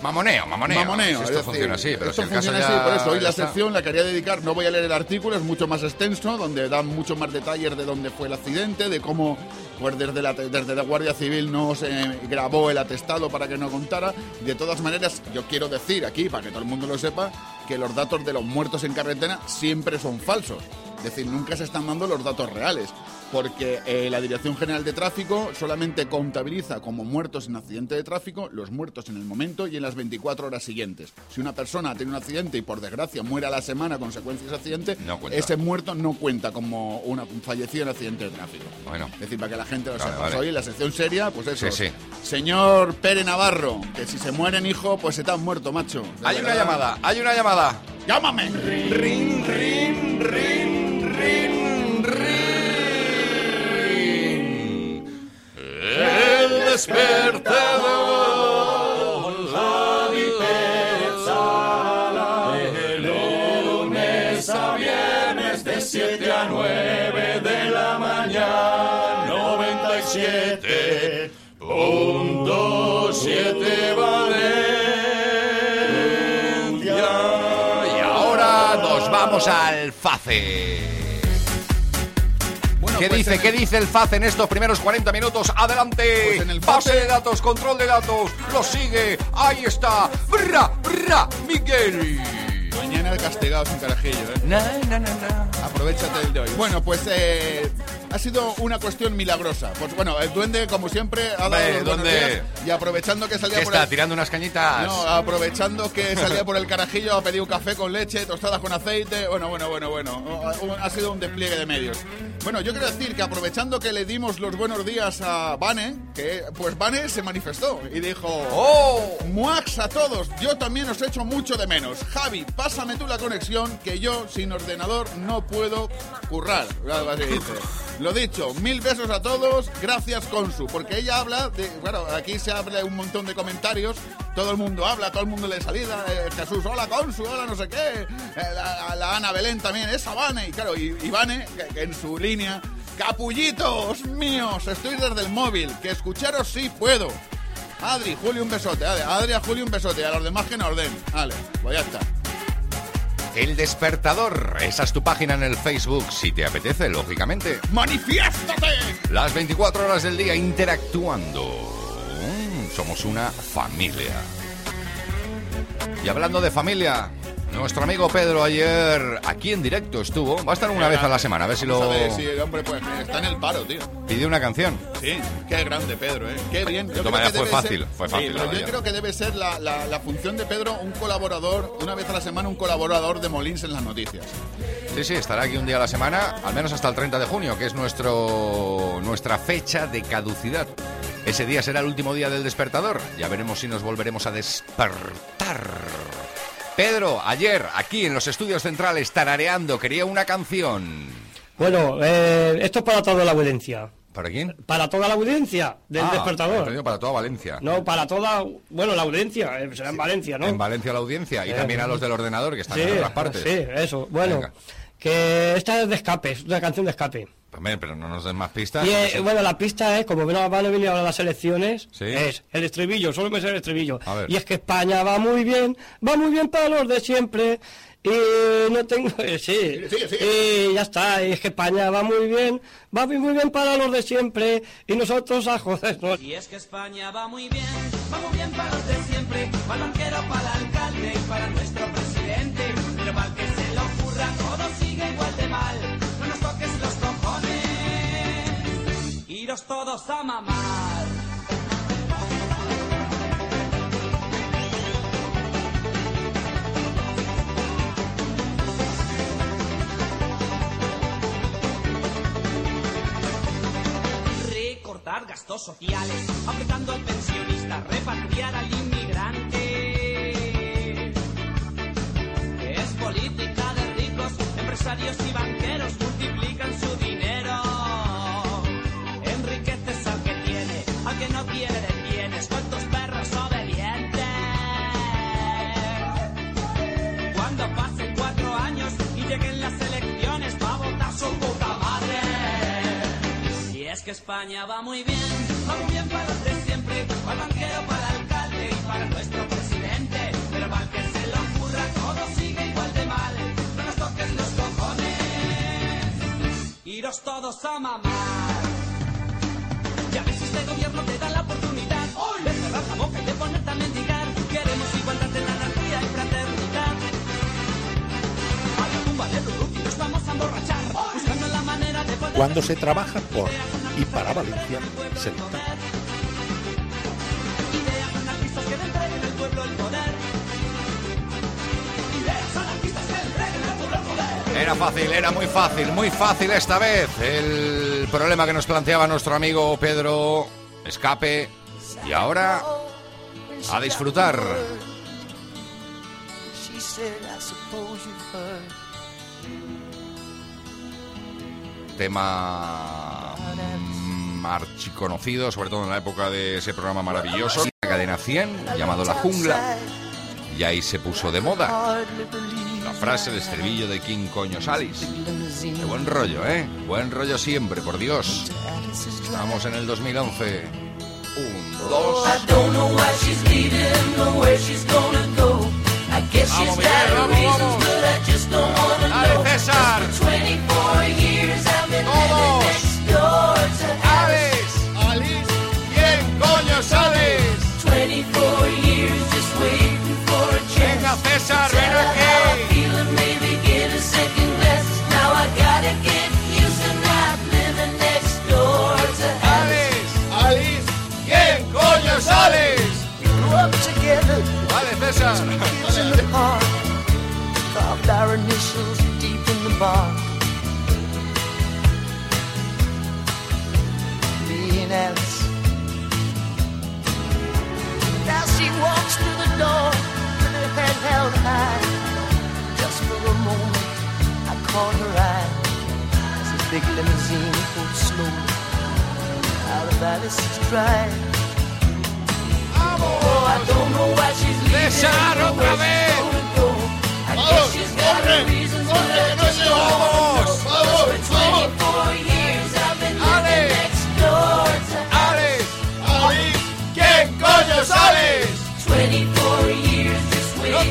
Mamoneo, mamoneo. Mamoneo, Si es esto decir, funciona así, pero esto si el caso funciona ya- así, por eso hoy la está. sección la quería dedicar, no voy a leer el artículo, es mucho más extenso, donde dan mucho más detalles de dónde fue el accidente, de cómo pues desde la, desde la Guardia Civil no se grabó el atestado para que no contara. De todas maneras, yo quiero decir aquí, para que todo el mundo lo sepa, que los datos de los muertos en carretera siempre son falsos. Es decir, nunca se están dando los datos reales, porque eh, la Dirección General de Tráfico solamente contabiliza como muertos en accidente de tráfico los muertos en el momento y en las 24 horas siguientes. Si una persona tiene un accidente y por desgracia muere a la semana a consecuencia de ese accidente, No ese muerto no cuenta como una, un fallecido en accidente de tráfico. Bueno. Es decir, para que la gente lo Vale, sepa. vale. Pues hoy en la sección seria, pues eso. Sí, sí. Señor Pere Navarro, que si se mueren, hijo, pues se te han muerto, macho. Hay una llamada, hay una llamada. ¡Llámame! Rin, rin, rin, rin, despertador. Pérez Sala. De lunes a viernes de 7 a 9 de la mañana. 97 punto 7 Valencia. Y ahora nos vamos al FACE. ¿Qué pues dice? ¿Qué el- dice el FACE en estos primeros 40 minutos? ¡Adelante! Pues en el Base FACE- de datos, control de datos, lo sigue. Ahí está. ¡Bra, bra, Miguel! Mañana castigados un carajillo, ¿eh? Na, na, na, na. Aprovechate del de hoy. Bueno, pues eh, ha sido una cuestión milagrosa. Pues bueno, el duende, como siempre, ha dado ¿dónde? y aprovechando que salía ¿Qué por está? el... ¿Tirando unas cañitas? No, aprovechando que salía por el carajillo ha pedido un café con leche, tostadas con aceite. Bueno, bueno, bueno, bueno. Ha sido un despliegue de medios. Bueno, yo quiero decir que aprovechando que le dimos los buenos días a Vane, que pues Vane se manifestó y dijo: ¡Oh! ¡Muax a todos! Yo también os echo mucho de menos. Javi, pásame tú la conexión, que yo sin ordenador no puedo currar. Así dice. Lo dicho, mil besos a todos, gracias Consu, porque ella habla de, claro, aquí se habla un montón de comentarios, todo el mundo habla, todo el mundo le salida, eh, Jesús, hola Consu, hola no sé qué, eh, la, Ana Belén también, esa Vane, y claro, y, y que, en su línea, capullitos míos, estoy desde el móvil, que escucharos sí puedo. Adri, Julio, un besote. Adri, a Julio, un besote. A los demás que nos den. Vale, pues ya está. El despertador. Esa es tu página en el Facebook, si te apetece, lógicamente. ¡Manifiéstate! Las 24 horas del día interactuando. Mm, somos una familia. Y hablando de familia, Nuestro amigo Pedro ayer aquí en directo estuvo. Va a estar una vez a la semana, a ver si lo... ver si el hombre pues, está en el paro, tío. Pidió una canción. Sí, qué grande Pedro, ¿eh? Qué bien. De todas maneras, que fue fácil, ser- fue fácil, Sí, pero yo creo que debe ser la, la- la función de Pedro, un colaborador, una vez a la semana, un colaborador de Molins en las noticias. Sí, sí, estará aquí un día a la semana, al menos hasta el 30 de junio, que es nuestro nuestra fecha de caducidad. Ese día será el último día del despertador. Ya veremos si nos volveremos a despertar. Pedro, ayer, aquí en los estudios centrales, tarareando, quería una canción. Bueno, eh, esto es para toda la audiencia. ¿Para quién? Para toda la audiencia del Ah, despertador. Para toda Valencia. No, para toda, bueno, la audiencia, eh, será en Valencia, ¿no? En Valencia la audiencia y Eh, también a los del ordenador que están sí, en otras partes. Sí, eso. Bueno, Venga. que esta es de escape, es una canción de escape. Hombre, pero no nos den más pistas. Y eh, porque bueno, la pista es, como van a van a venir ahora las elecciones, Sí. es el estribillo, solo me sé el estribillo. A ver. Y es que España va muy bien, va muy bien para los de siempre. Y no tengo. eh, sí. Y ya está. Y es que España va muy bien, va muy muy bien para los de siempre. Y nosotros a jodernos. Y es que España va muy bien, va muy bien para los de siempre, para el banquero, para el alcalde y para nuestro presidente. Pero para el que se le ocurra, todo sigue igual de mal. Iros todos a mamar. Recortar gastos sociales, apretando al pensionista, repatriar al inmigrante. Que España va muy bien, va muy bien para los de siempre, para el banquero, para el alcalde y para nuestro presidente. Pero el que se le ocurra, todo sigue igual de mal. No nos toquen los cojones, iros todos a mamar. Ya ves, este gobierno te da la oportunidad de cerrar la boca y de ponerte a mendigar. Queremos igualdad en la anarquía y fraternidad. A la tumba de Ruruki nos vamos a emborrachar, Cuando se trabaja por y para Valencia, se nota. Ideas anarquistas que le entreguen al pueblo el poder. Ideas anarquistas que le entreguen al pueblo el poder. Era fácil, era muy fácil, muy fácil esta vez. El problema que nos planteaba nuestro amigo Pedro Escape. Y ahora, a disfrutar. Tema mm, archiconocido, sobre todo en la época de ese programa maravilloso, la cadena 100, llamado La Jungla. Y ahí se puso de moda la frase de estribillo de King Coño Salis. Buen rollo, ¿eh? Buen rollo siempre, por Dios. Estamos en el 2011. Un, dos. She's she's got her reasons, but I just don't wanna know. César! For 24 years I've been living door with her head held high. Just for a moment, I caught her eye as a big limousine pulled slowly out of Alice's drive. Oh, I don't know why she's leaving. César, or otra where she's vez. gonna go. I guess she's got her reasons, but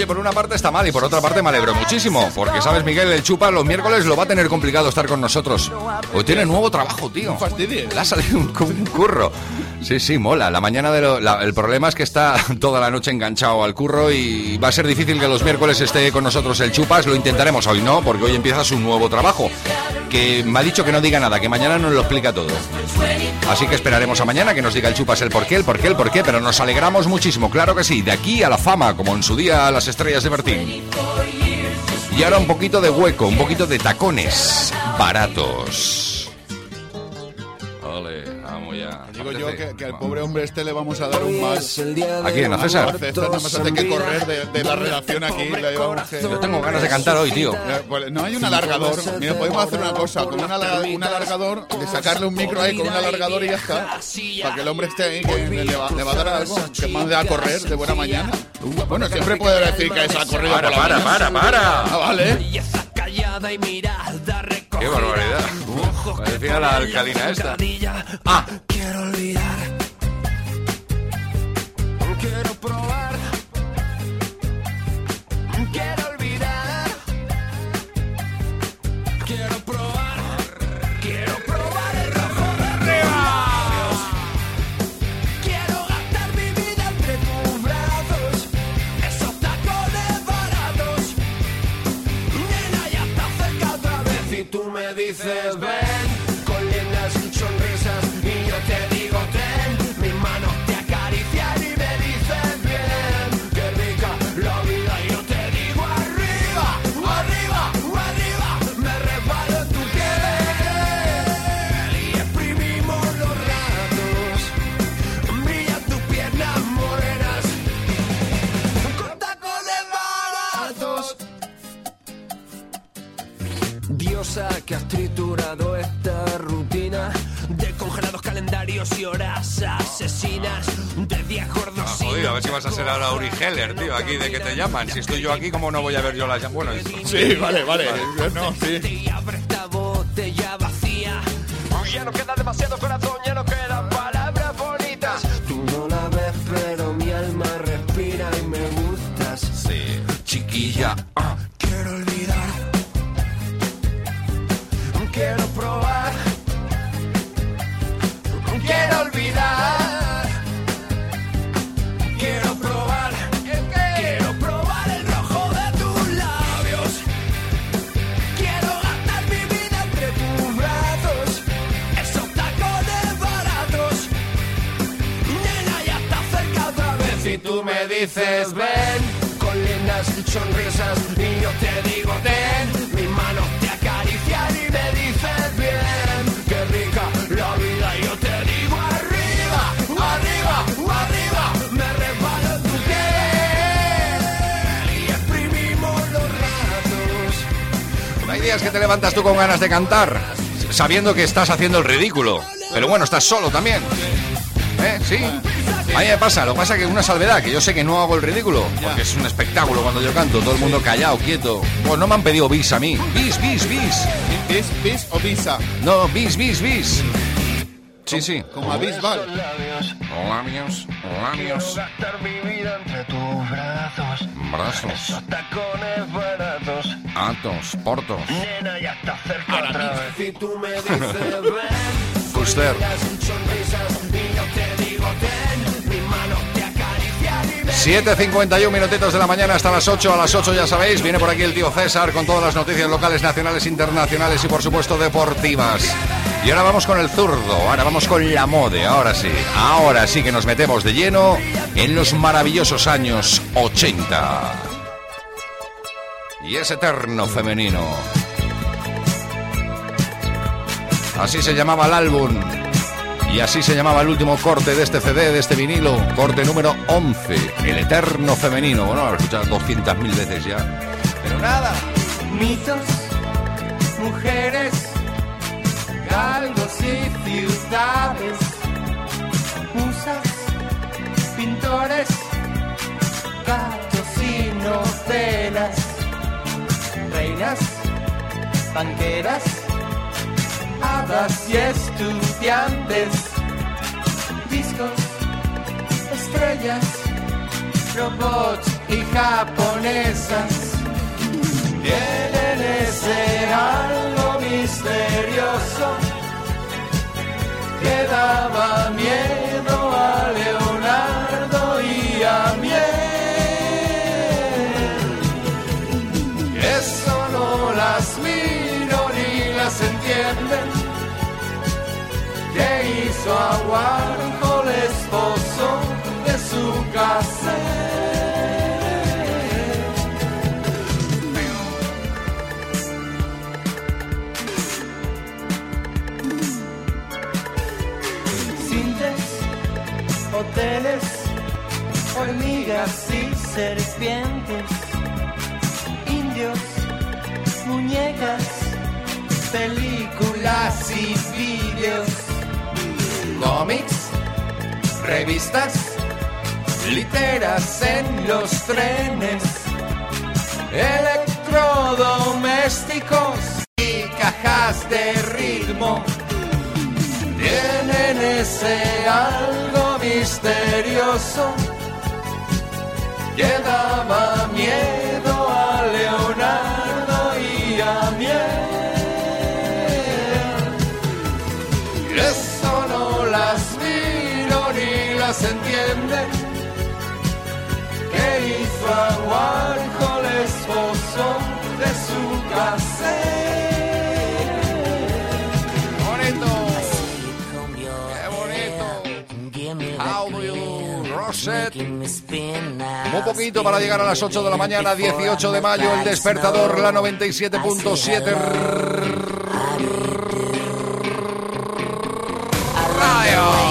Oye, por una parte está mal y por otra parte me alegro muchísimo. Porque, ¿sabes, Miguel? El chupa los miércoles lo va a tener complicado estar con nosotros. Hoy tiene nuevo trabajo, tío. fastidio. Le ha salido un, un curro. Sí, sí, mola. La mañana de lo- la- el problema es que está toda la noche enganchado al curro y va a ser difícil que los miércoles esté con nosotros el chupas. Lo intentaremos hoy, no, porque hoy empieza su nuevo trabajo. Que me ha dicho que no diga nada, que mañana nos lo explica todo. Así que esperaremos a mañana que nos diga el chupas el por qué, el por qué, el por qué, pero nos alegramos muchísimo, claro que sí, de aquí a la fama, como en su día a las estrellas de Bertín. Y ahora un poquito de hueco, un poquito de tacones baratos. Digo yo que, que al pobre hombre este le vamos a dar un más. ¿A quién? ¿A César? César nada más hace que correr de, de la redacción aquí. Yo tengo ganas de cantar hoy, tío. Pues, No hay un alargador. Mira, podemos hacer una cosa. Con un, ala- un alargador, de sacarle un micro ahí con un alargador y ya está. Para que el hombre esté ahí, que le va, le va a dar algo. Que mande a correr de buena mañana. Bueno, siempre puede decir que es a correr Para, para, para, para. Ah, vale. Qué barbaridad. Parecía la alcalina esta. Ah, Quiero olvidar. Quiero probar. Tú me Que has triturado esta rutina de congelados calendarios y horas asesinas de días gordos. Ah, jodido, a ver si vas a ser ahora Uri Geller, tío, aquí de que te llaman. Si estoy yo aquí, ¿cómo no voy a ver yo las llamadas? Bueno, Sí, vale, vale. No, sí. Y abre esta botella vacía. Ya no queda demasiado corazón, ya no quedan palabras bonitas. Tú no la ves, pero mi alma respira y me gustas. Sí, chiquilla. Ah, tú me dices, ven, con lindas sonrisas. Y yo te digo, ten, mis manos te acarician y me dices, bien, qué rica la vida. Yo te digo, arriba, arriba, arriba. Me resbalo en tu piel y exprimimos los ratos. Hay días que te levantas tú con ganas de cantar, sabiendo que estás haciendo el ridículo. Pero bueno, estás solo también. ¿Eh? Sí. A mí me pasa, lo que pasa que una salvedad, que yo sé que no hago el ridículo, porque es un espectáculo cuando yo canto, todo el mundo callado, quieto. Pues no me han pedido bis a mí. Bis, bis, bis. ¿Bis, bis o visa? No, bis, bis, bis. Sí, sí. Como a Bisbal. Labios, labios, gastar mi vida entre tus brazos. brazos, Tacones baratos. atos, portos. Nena, ya está cerca otra vez. Y tú me dices, ven, Fuster. 7.51 minutitos de la mañana hasta las 8. A las 8 ya sabéis, viene por aquí el tío César con todas las noticias locales, nacionales, internacionales y por supuesto deportivas. Y ahora vamos con el zurdo, ahora vamos con la mode, ahora sí. Ahora sí que nos metemos de lleno en los maravillosos años 80. Y es eterno femenino. Así se llamaba el álbum. Y así se llamaba el último corte de este CD, de este vinilo, corte número 11, El Eterno Femenino. Bueno, lo he escuchado 200.000 veces ya. Pero nada. Mitos, mujeres, galgos y ciudades, musas, pintores, gatos y novelas, reinas, banqueras, hadas y estudiantes, discos, estrellas, robots y japonesas. Tienen ese algo misterioso que daba miedo a Leonardo y a Miel. Eso no las miro ni las entienden. Que hizo a Warhol esposo de su casa. Cintes, hoteles, hormigas y serpientes, indios, muñecas, películas y vídeos, cómics, revistas, literas en los trenes, electrodomésticos y cajas de ritmo. Tienen ese algo misterioso que daba miedo a Warhol esposo de su casa. Bonito. How do you, Rosette? Un poquito para llegar a las 8 de la mañana, 18 de mayo, el despertador, la 97.7 radio.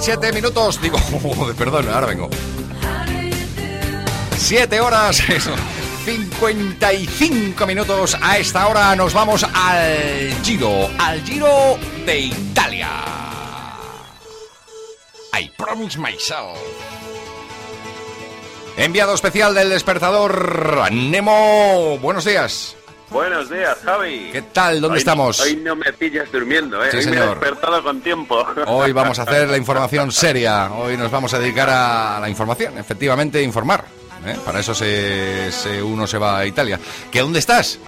7 minutos, digo, perdón, ahora vengo. 7 horas, eso. 55 minutos. A esta hora nos vamos al Giro, al Giro de Italia. I promise myself. Enviado especial del despertador, Nemo. Buenos días. Buenos días, Javi. ¿Qué tal? ¿Dónde Hoy- estamos? Hoy no me pillas durmiendo, ¿eh? Sí, hoy me he señor. despertado con tiempo. Hoy vamos a hacer la información seria. Hoy nos vamos a dedicar a la información, efectivamente, informar. ¿eh? Para eso se, se- uno se va a Italia. ¿Que dónde estás?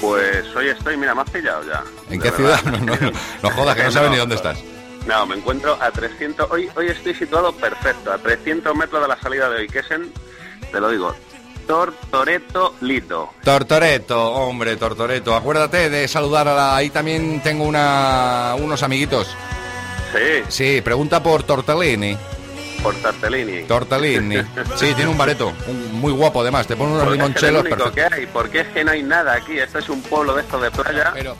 Pues hoy estoy, mira, me has pillado ya. ¿En qué verdad. ciudad? No, no, no, no jodas, que no sabes ni dónde estás. No, me encuentro a 300... Hoy, hoy estoy situado perfecto, a 300 metros de la salida de Oikesen. Te lo digo, Tortoreto Lito. Tortoreto, hombre, Tortoreto. Acuérdate de saludar a la... Ahí también tengo una, unos amiguitos. Sí, Sí, pregunta por Tortellini. por Tartellini. Tortellini. Sí, tiene un bareto. un- muy guapo, además. Te pone unos es limonchelos perfectos. que hay, porque es que no hay nada aquí. Este es un pueblo de estos de playa. Pero,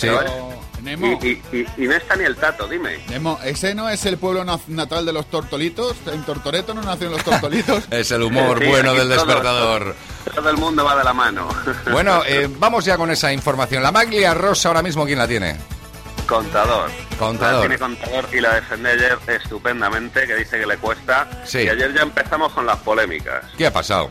Nemo, Y, y- y- y no está ni el tato, dime. Nemo, ¿ese no es el pueblo na- natal de los tortolitos? ¿En Tortoreto no nacen los tortolitos? Es el humor Sí, bueno del todo- despertador. Todo el mundo va de la mano. Bueno, eh, vamos ya con esa información. La maglia rosa ahora mismo, ¿quién la tiene? Contador. Contador. La tiene contador y la defendí ayer estupendamente, que dice que le cuesta. Sí. Y ayer ya empezamos con las polémicas. ¿Qué ha pasado?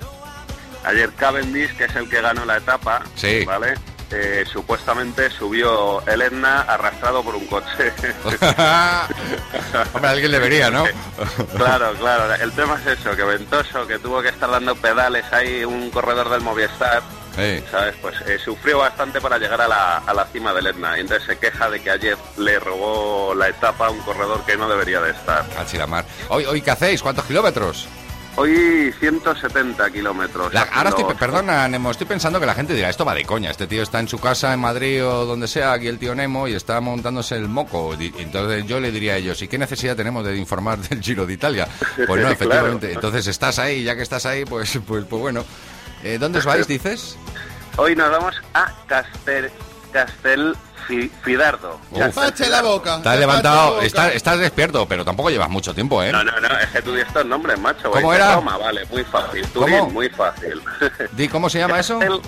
Ayer Cavendish, que es el que ganó la etapa, Sí. ¿vale? Eh, supuestamente subió el Etna arrastrado por un coche. Hombre, alguien le vería, ¿no? claro, claro. El tema es eso, que Ventoso, que tuvo que estar dando pedales ahí, un corredor del Movistar, Eh. ¿sabes? Pues eh, sufrió bastante para llegar a la, a la cima del Etna. Y entonces se queja de que ayer le robó la etapa a un corredor que no debería de estar. Chilamar. Hoy, hoy, ¿qué hacéis? ¿Cuántos kilómetros? Hoy 170 kilómetros. La- ahora estoy, perdona, Nemo, estoy pensando que la gente dirá, esto va de coña, este tío está en su casa en Madrid o donde sea, aquí el tío Nemo, y está montándose el moco. Entonces yo le diría a ellos, ¿y qué necesidad tenemos de informar del Giro de Italia? Pues no, Claro. efectivamente. Entonces estás ahí, ya que estás ahí, pues, pues, pues bueno. Eh, ¿Dónde os vais, dices? Hoy nos vamos a Castel, Castel Fidardo. Fache la boca. Estás levantado, estás, estás despierto, pero tampoco llevas mucho tiempo, ¿eh? No, no, no, es que tú di estos nombres, macho. ¿Cómo era? Roma, vale, muy fácil. ¿Cómo? Turín, muy fácil. Di, ¿Cómo se llama eso? Castel,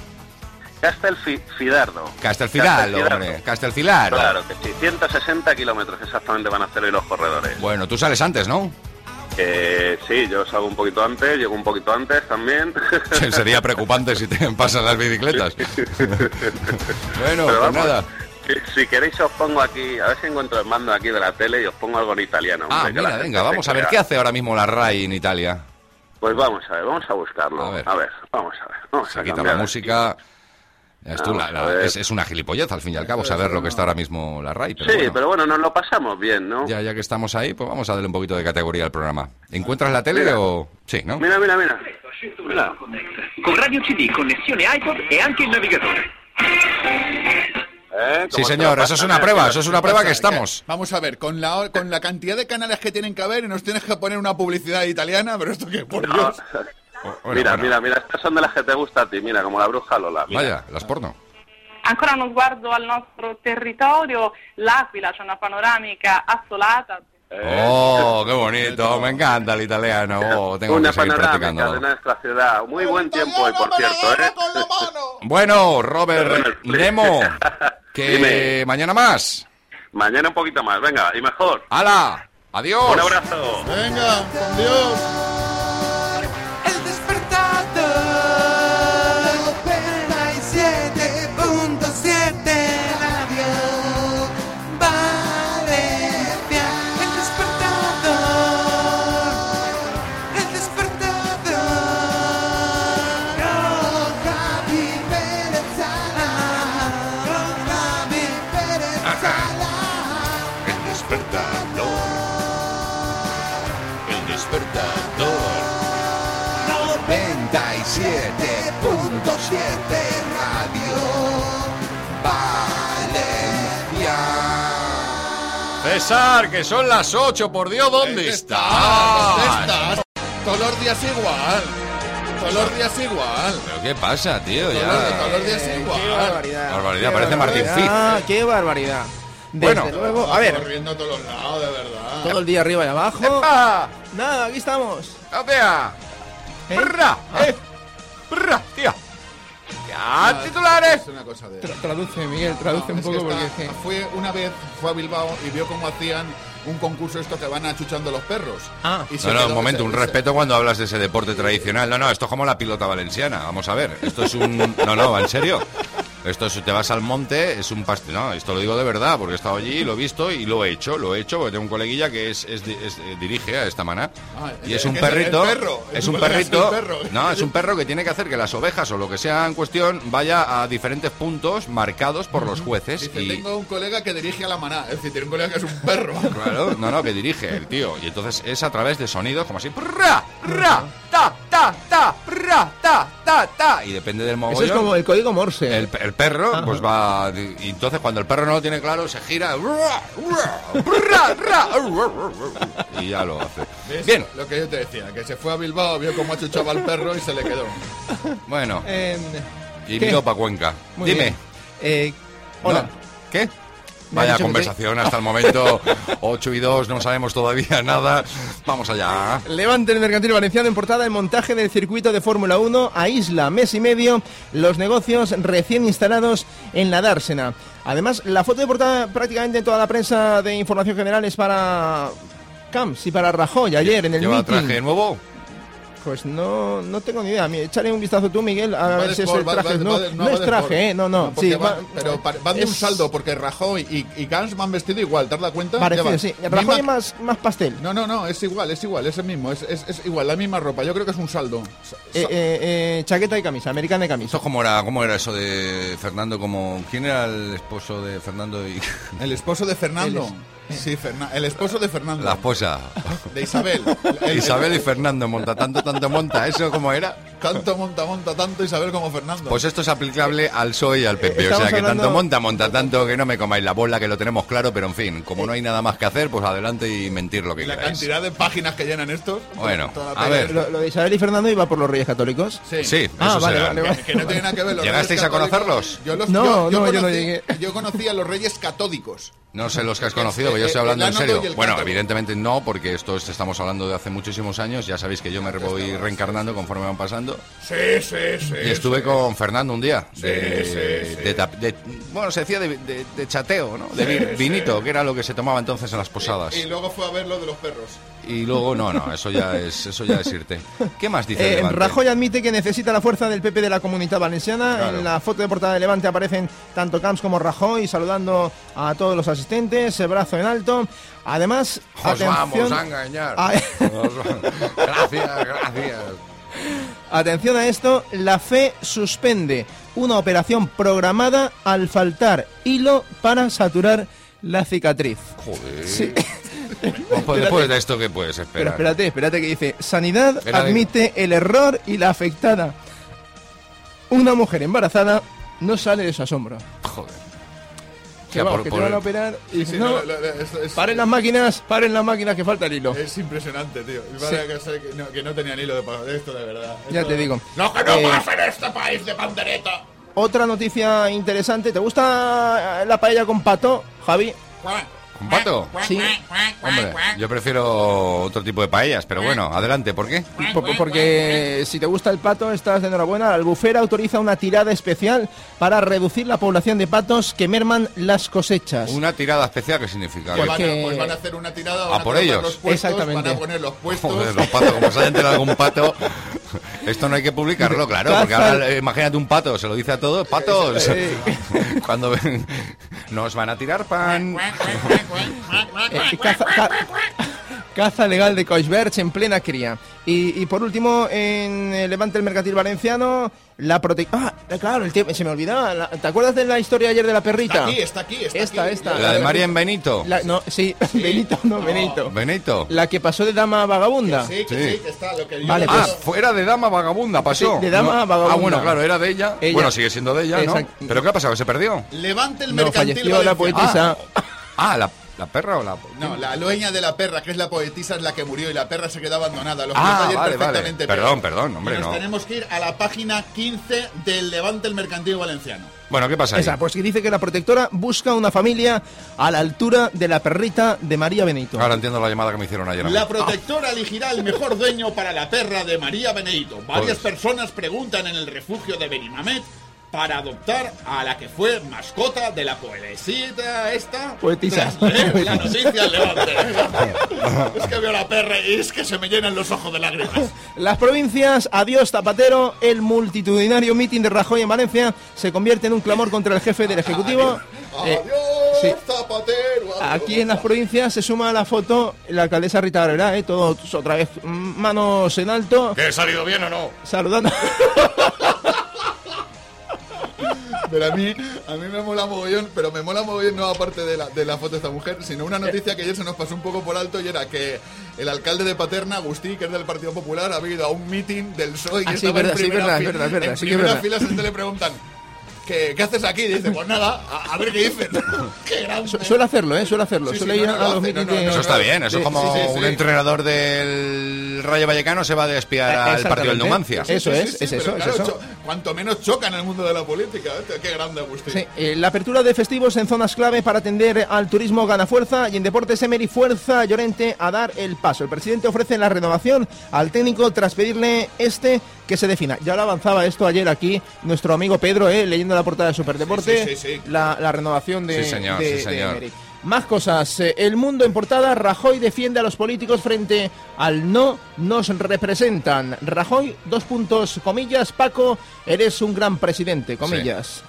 Castel Fi- Fidardo. Castelfidal, Castelfidardo. hombre, Castelfilar. Claro que sí, 160 kilómetros exactamente van a hacer hoy los corredores. Bueno, tú sales antes, ¿no? Eh, sí, yo salgo un poquito antes, llego un poquito antes también. Sería preocupante si te pasan las bicicletas. bueno, pues vamos, nada. Si, si queréis os pongo aquí, a ver si encuentro el mando aquí de la tele y os pongo algo en italiano. Ah, hombre, mira, venga, vamos a ver qué hace ahora mismo la RAI en Italia. Pues vamos a ver, vamos a buscarlo. A ver, vamos a ver. Vamos Se a quita la música. Es, tú, la- Vamos la- a ver. es, es una gilipollez al fin y al cabo saber lo que está ahora mismo la RAI. Pero sí, bueno, pero bueno, nos lo pasamos bien, ¿no? ya, ya que estamos ahí, pues vamos a darle un poquito de categoría al programa. ¿Encuentras la tele Mira. o...? Sí, ¿no? Mira, mira, mira. Mira. Con radio CD, connessione iPod e anche il navigatore. ¿Eh? Sí, señor, eso es una prueba, eso es una prueba que estamos. Vamos a ver, con la, con la cantidad de canales que tienen que haber y nos tienes que poner una publicidad italiana, pero esto que por No. Dios. mira, mira, mira, estas son de las que te gusta a ti, mira, como la bruja Lola. mira. Vaya, las porno. Ancora uno sguardo al nostro territorio, l'Aquila c'è una panoramica assolata. Oh, qué bonito, me encanta el italiano. Oh, tengo Una que seguir panorámica practicando. de nuestra ciudad. Muy buen tiempo hoy, por cierto, ¿eh? Bueno, Robert Nemo, que Dime. mañana más. Mañana un poquito más, venga, y mejor. ¡Hala! ¡Adiós! Un abrazo. Venga, con Dios. César, que son las 8, por Dios, ¿dónde estás? ¿Dónde estás? Todos los días igual. Todos los días igual. ¿Pero qué pasa, tío? Todos los- Ya. todos los días igual. Qué barbaridad. Barbaridad, Qué parece Martín barbaridad, Qué barbaridad. Desde Bueno. luego, a ver, Corriendo a todos los lados, de verdad. todo el día arriba y abajo. ¡Epa! Nada, aquí estamos. ¡Opea! ¿Eh? ¡Brra! ¡Eh! ¡Brra! ¡Tío! ¡Ya, titulares! Es una cosa de... Tra- traduce, Miguel, traduce No, un es poco que porque está- fue una vez fue a Bilbao y vio cómo hacían un concurso esto que van achuchando los perros. Ah. Y se No, no, un momento, un respeto cuando hablas de ese deporte tradicional. No, no, esto es como la pilota valenciana. Vamos a ver, esto es un... No, no, en serio. Esto es, te vas al monte, es un pastel. No, esto lo digo de verdad, porque he estado allí, lo he visto y lo he hecho, lo he hecho, porque tengo un coleguilla que es, es di- es- eh, dirige a esta maná. Ah, y es es un perrito. perro, Es un perrito. perro. No, es un perro que tiene que hacer que las ovejas o lo que sea en cuestión vaya a diferentes puntos marcados por los jueces. Dice, Y, tengo un colega que dirige a la maná. Es decir, tiene un colega que es un perro. Claro, no, no, que dirige el tío. Y entonces es a través de sonidos como así. ¡Ra! ¡Ra! ¡Ta! ¡Ta! ¡Ta! ¡Ra! ¡Ta! ¡Ta! ¡Ta! Y depende del Eso mogollón. es como el código Morse. El, el perro, pues va. Y entonces cuando el perro no lo tiene claro, se gira. ¡ra! ¡ra! ¡ra! ¡ra! Y ya lo hace. ¿Ves? Bien, Lo que yo te decía, que se fue a Bilbao, vio cómo achuchaba al perro y se le quedó. bueno. Eh, Y ¿qué? miró pa' Cuenca. Muy Dime. bien. Eh, hola. No, ¿Qué? Vaya conversación hasta el momento. 8 y 2, no sabemos todavía nada. Vamos allá. Levante el mercantil valenciano en portada el montaje del circuito de Fórmula 1 a Isla, mes y medio, los negocios recién instalados en la dársena. Además, la foto de portada prácticamente en toda la prensa de información general es para Camps y para Rajoy ayer en el ¿Lleva meeting. traje nuevo? Pues no, no tengo ni idea. Mi- Échale un vistazo tú, Miguel, a Va ver si es el traje. no, es traje. ¿eh? No, no. sí, va- va- pero van de un saldo, porque Rajoy y, y Gans van vestido igual, ¿te has dado cuenta? Parecido, sí. misma- Rajoy más, más pastel. No, no, no, es igual, es igual, es el mismo, es, es, es igual, la misma ropa. Yo creo que es un saldo. Eh, eh, eh, chaqueta y camisa, americana y camisa. ¿Esto cómo era, cómo era eso de Fernando? Como, ¿Quién era el esposo de Fernando y El esposo de Fernando. Sí, Ferna- el esposo de Fernando. la esposa? De Isabel. El- Isabel y Fernando monta tanto, tanto monta. ¿Eso cómo era? Tanto monta, monta, tanto Isabel como Fernando. Pues esto es aplicable al PSOE y al PP. O sea que tanto monta, monta tanto que no me comáis la bola, que lo tenemos claro, pero en fin, como no hay nada más que hacer, pues adelante y mentir lo que la queráis. cantidad de páginas que llenan estos. Bueno, Toda la a ver. Lo, lo de Isabel y Fernando iba por los Reyes Católicos. Sí, Sí, Ah, eso vale, será. vale, vale. Que, que no tiene nada que ver. Los ¿Llegasteis Reyes a conocerlos? Yo los, No, yo, yo no, yo no llegué. Yo conocí a los Reyes Catódicos. No sé los que has conocido, Eh, pero yo estoy eh, hablando el en serio. Bueno, evidentemente no, porque esto es- estamos hablando de hace muchísimos años. Ya sabéis que yo me voy reencarnando conforme van pasando. Sí, sí, sí. Y estuve con Fernando un día. De, sí, sí. de de- bueno, se decía de, chateo, ¿no? De vinito, que era lo que se tomaba entonces en las posadas. Y luego fue a ver lo de los perros. Y luego, no, no, eso ya es, eso ya es irte. ¿Qué más dice Eh, Levante? Rajoy admite que necesita la fuerza del PP de la Comunidad Valenciana. Claro. En la foto de portada de Levante aparecen tanto Camps como Rajoy saludando a todos los asistentes, el brazo en alto. Además, Os atención, vamos a engañar. Va- gracias, gracias. atención a esto, la FE suspende una operación programada al faltar hilo para saturar la cicatriz. Joder. Sí. Pues después de esto, ¿qué puedes Pero esperar? espérate, espérate que dice, Sanidad Era de- admite el error y la afectada. Una mujer embarazada no sale de su asombro. Joder. Que, sea, vamos, por- que por- te van a operar y Sí, no, no, es- es- paren las máquinas, paren las máquinas que falta el hilo. Es impresionante, tío. Sí. que, no, que no tenían hilo de de esto, de verdad. Ya Esto- te digo. ¡No, que no Eh, pasa en este país de pandereta! Otra noticia interesante, ¿te gusta la paella con pato, Javi? ¿Con pato? Sí. Hombre, yo prefiero otro tipo de paellas, pero bueno, adelante, ¿por qué? Por- por- porque si te gusta el pato, estás de enhorabuena. La albufera autoriza una tirada especial para reducir la población de patos que merman las cosechas. Una tirada especial, ¿qué significa? Pues van, que- a, pues van a hacer una tirada, ¿A van a por ellos? los puestos, Exactamente. van a poner los puestos. Joder, los patos, como se haya enterado algún pato, esto no hay que publicarlo, claro, porque ahora eh, imagínate un pato, se lo dice a todos, patos, cuando ven, nos van a tirar pan. Eh, caza, ca- caza legal de Coixberch en plena cría. Y, y por último, en el Levante el Mercantil Valenciano, la protección... Ah, claro, el se me olvidaba. la- ¿Te acuerdas de la historia ayer de la perrita? Está aquí, está aquí, está Esta, aquí. esta. La de María en Benito. La- no, sí, Benito, no, Benito. Benito. La que pasó de dama vagabunda. Sí, que Sí. sí, que está lo que yo Vale, Ah, pues- fuera de dama vagabunda, pasó. Sí, de dama No- vagabunda. Ah, bueno, claro, era de ella. Ella. Bueno, sigue siendo de ella, ¿no? ¿Pero qué ha pasado? ¿Que se perdió? Levante el No, mercantil falleció la poetisa. Ah, la, la perra o la... No, la dueña de la perra, que es la poetisa, es la que murió y la perra se quedó abandonada. Lo Ah, ayer vale, vale. perfectamente. Perdón, perdón, hombre, nos no. tenemos que ir a la página 15 del Levante el Mercantil Valenciano. Bueno, ¿qué pasa ahí? Esa, pues que dice que la protectora busca una familia a la altura de la perrita de María Benito. Ahora entiendo la llamada que me hicieron ayer. La protectora elegirá el mejor dueño para la perra de María. Varias Pues. personas preguntan en el refugio de Benimamet para adoptar a la que fue mascota de la poesía esta. Poetisa. Tras la noticia Levante. es que veo la perra y es que se me llenan los ojos de lágrimas. Las provincias, adiós Zapatero, el multitudinario mitin de Rajoy en Valencia se convierte en un clamor contra el jefe del Ejecutivo. Eh, Adiós, sí. Aquí en las provincias se suma a la foto la alcaldesa Rita Barberá, eh, todos otra vez mm, manos en alto, ¿Que he salido bien o no? saludando. Pero a mí, a mí me mola mogollón, pero me mola mogollón no aparte de la, de la foto de esta mujer, sino una noticia que ayer se nos pasó un poco por alto y era que el alcalde de Paterna, Agustí, que es del Partido Popular, ha ido a un meeting del PSOE y Ah, sí, estaba verdad, en sí, primera verdad, fila. verdad, en sí primera fila siempre le preguntan ¿qué, qué haces aquí? Dice, pues nada, a, a ver qué dicen. qué suele hacerlo, ¿eh? Suele hacerlo. Sí, suele sí, ir no, a lo los no, no, de- Eso está bien, eso es como sí, sí, sí. un entrenador del Rayo Vallecano se va a espiar al Exactamente. partido del Numancia. Eso Sí, es, eso, es claro, eso. cuanto menos choca en el mundo de la política. ¿eh? Qué grande Agustín. Sí, eh, la apertura de festivos en zonas clave para atender al turismo gana fuerza y en deportes Emery fuerza a Llorente a dar el paso. El presidente ofrece la renovación al técnico tras pedirle este que se defina. Ya lo avanzaba esto ayer aquí nuestro amigo Pedro, eh, leyendo la portada de Superdeporte, Sí, sí, sí, sí. La, la renovación de, Sí, señor, de- sí, de señor. Más cosas. Eh, El mundo en portada. Rajoy defiende a los políticos frente al no nos representan. Rajoy, dos puntos, comillas. Paco, eres un gran presidente, comillas.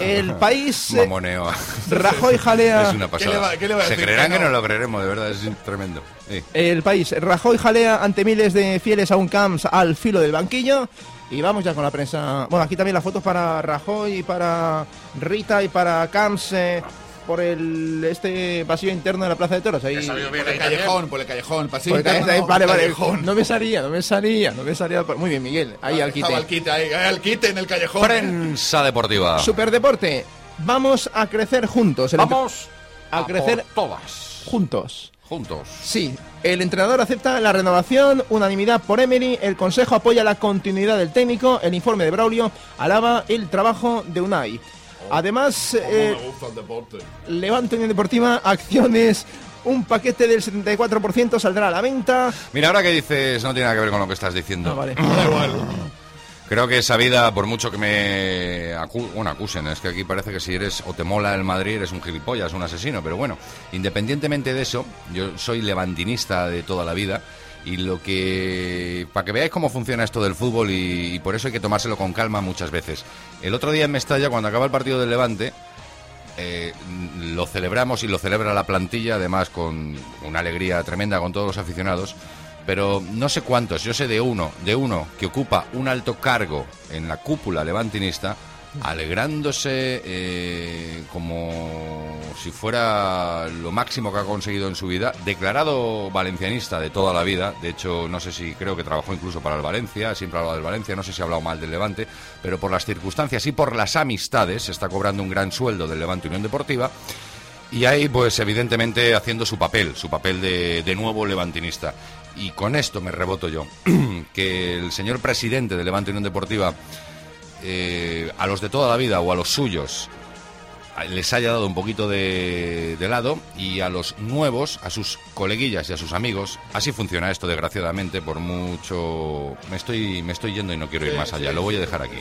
El país. eh, Mamoneo. Rajoy jalea. Es una pasada. Se creerán que no lo creeremos, de verdad, es tremendo. Sí. El país. Rajoy jalea ante miles de fieles a un camps al filo del banquillo. Y vamos ya con la prensa. Bueno, aquí también las fotos para Rajoy y para Rita y para Camps eh, por el este pasillo interno de la Plaza de Toros. Ahí, Por el callejón, por el callejón, pasillo Por el interno, calle- vale, vale. callejón. No me salía, no me salía, no me salía. Muy bien, Miguel. Ahí al quite. Al quite, ahí, al quite en el callejón. Prensa deportiva. Superdeporte. Vamos a crecer juntos. Vamos a crecer todas. juntos. Juntos. Sí, el entrenador acepta la renovación, unanimidad por Emery, el Consejo apoya la continuidad del técnico, el informe de Braulio alaba el trabajo de Unai. Además, eh. Levante Unión Deportiva, acciones, un paquete del 74% saldrá a la venta. Mira, ahora que dices, no tiene nada que ver con lo que estás diciendo. Ah, vale. Da igual. Creo que esa vida, por mucho que me acu- acusen, es que aquí parece que si eres o te mola el Madrid eres un gilipollas, un asesino, pero bueno, independientemente de eso, yo soy levantinista de toda la vida y lo que para que veáis cómo funciona esto del fútbol y, y por eso hay que tomárselo con calma muchas veces. El otro día en Mestalla, cuando acaba el partido del Levante, eh, lo celebramos y lo celebra la plantilla, además con una alegría tremenda con todos los aficionados. Pero no sé cuántos, yo sé de uno, de uno que ocupa un alto cargo en la cúpula levantinista, alegrándose eh, como si fuera lo máximo que ha conseguido en su vida, declarado valencianista de toda la vida, de hecho no sé si creo que trabajó incluso para el Valencia, siempre ha hablado del Valencia, no sé si ha hablado mal del Levante, pero por las circunstancias y por las amistades está cobrando un gran sueldo del Levante Unión Deportiva. Y ahí, pues evidentemente haciendo su papel, su papel de nuevo levantinista. Y con esto me reboto yo, que el señor presidente de Levante Unión Deportiva, eh, a los de toda la vida o a los suyos, les haya dado un poquito de, de lado y a los nuevos, a sus coleguillas y a sus amigos, así funciona esto desgraciadamente, por mucho... Me estoy, me estoy yendo y no quiero ir Sí, más allá, sí, lo voy a sí, dejar aquí.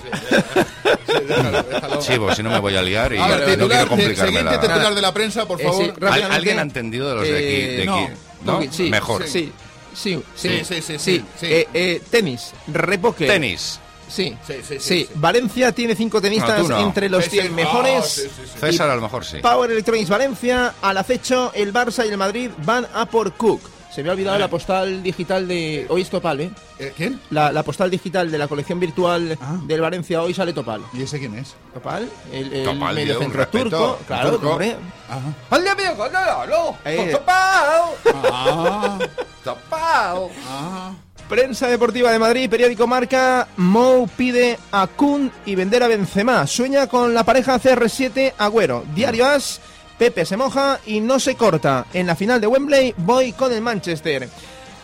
déjalo, déjalo. Sí, pues si no me voy a liar y A ver, no titular, quiero complicarme la... titular de la prensa, por Eh, favor. sí, ¿Al- rápidamente. ¿Alguien ha entendido de los de aquí? Eh, De no. aquí? ¿No? Sí, Mejor. Sí, sí, sí. Sí, sí, sí, sí. Eh, eh, tenis, repoque. Tenis. Sí, Sí, sí, sí. Valencia tiene cinco tenistas No, no. entre los Sí, sí. 100 mejores. Sí. César a lo mejor sí. Power Electronics Valencia, al acecho, el Barça y el Madrid van a por Cook. Se me ha olvidado la postal digital de. Hoy es Topal, ¿eh? Eh, ¿Quién? La, la postal digital de la colección virtual Ah. del Valencia hoy sale Topal. ¿Y ese quién es? Topal, el, el Topal, turco. Claro, turco. hombre. ¡Al de amigo! ¡No, no! Eh. ¡Topal! Ah, ¡Topal! ah. Prensa Deportiva de Madrid, periódico Marca, Mou pide a Kun y vender a Benzema. Sueña con la pareja CR7 Agüero. Diario As, Pepe se moja y no se corta. En la final de Wembley voy con el Manchester.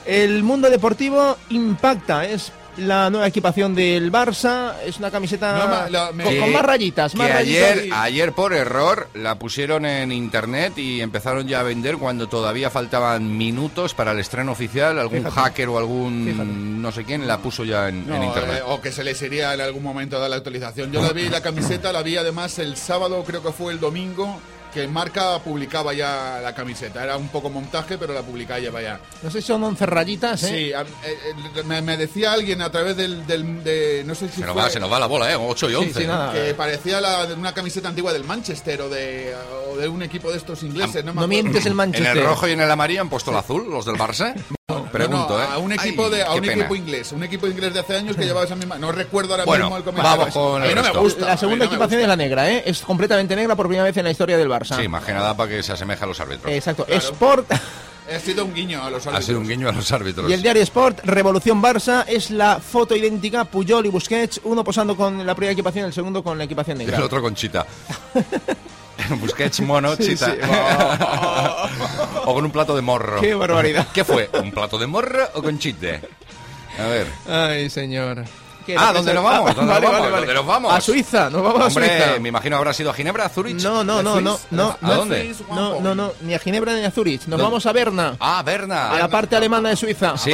El mundo deportivo impacta, es la nueva equipación del Barça, es una camiseta No, ma- la- me- con, con más rayitas, más que rayitas. ayer, ayer por error la pusieron en internet y empezaron ya a vender cuando todavía faltaban minutos para el estreno oficial. Algún Fíjate. hacker o algún Fíjate. no sé quién la puso ya en, internet. eh, o que se les iría en algún momento dar la actualización. Yo la vi, la camiseta la vi además el sábado, creo que fue el domingo, que Marca publicaba ya la camiseta. Era un poco montaje, pero la publicaba ya ya. No sé si son 11 rayitas, ¿eh? Sí, a- eh, eh, me, me decía alguien a través del, del- de, no sé si se, nos fue- va, se nos va la bola, ¿eh? 8 y 11. sí, nada. que parecía la, de una camiseta antigua del Manchester o de, o de un equipo de estos ingleses. No, me No mientes el En Manchester. el rojo y en el amarillo han puesto el azul, los del Barça. Pregunto, No, no, ¿eh? a un equipo Ay, de a un pena. equipo inglés, un equipo inglés de hace años que llevaba esa misma, no recuerdo ahora Bueno, mismo el comentario. vamos con a mí el no me resto. gusta. a La segunda no equipación es la negra, ¿eh? Es completamente negra por primera vez en la historia del Barça. Sí, más que nada para que se asemeje a los árbitros. Exacto. Claro. Sport Ha sido un guiño a los Ha árbitros. sido un guiño a los árbitros. y el diario Sport, Revolución Barça, es la foto idéntica Puyol y Busquets, uno posando con la primera equipación, el segundo con la equipación Y negra. el otro con chita. Busquets mono, Sí, chita. sí. o con un plato de morro. Qué barbaridad. ¿Qué fue? ¿Un plato de morro o con chite? A ver. Ay, señor. Que Ah, ¿dónde nos vamos? Ah, ¿Dónde vale, nos vamos? vale. ¿Dónde nos vamos? A Suiza, nos vamos a Hombre, Suiza. me imagino habrá sido a Ginebra, a Zurich. No, no, no, no, no, ¿A no. dónde? No, no, no, ni a Ginebra ni a Zurich. Nos ¿Dónde? vamos a Berna. Ah, Berna. A la parte alemana de Suiza. Sí.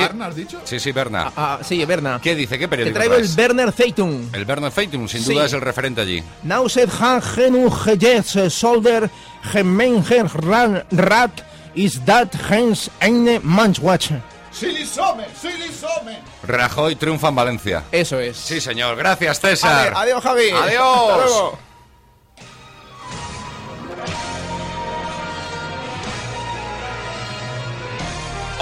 Sí, sí, Berna. Ah, sí, Berna. ¿Qué dice? ¿Qué Te periódico traigo el traes? Berner Zeitung. El Berner Feitum, sin Sí. duda es el referente allí. Nauset han genu solder gemenger rat is dat hens eine manchwatch. ¡Silisome! ¡Silisome! Rajoy triunfa en Valencia. Eso es. Sí, señor. Gracias, César. Ade- adiós, Javi. Adiós. Hasta luego.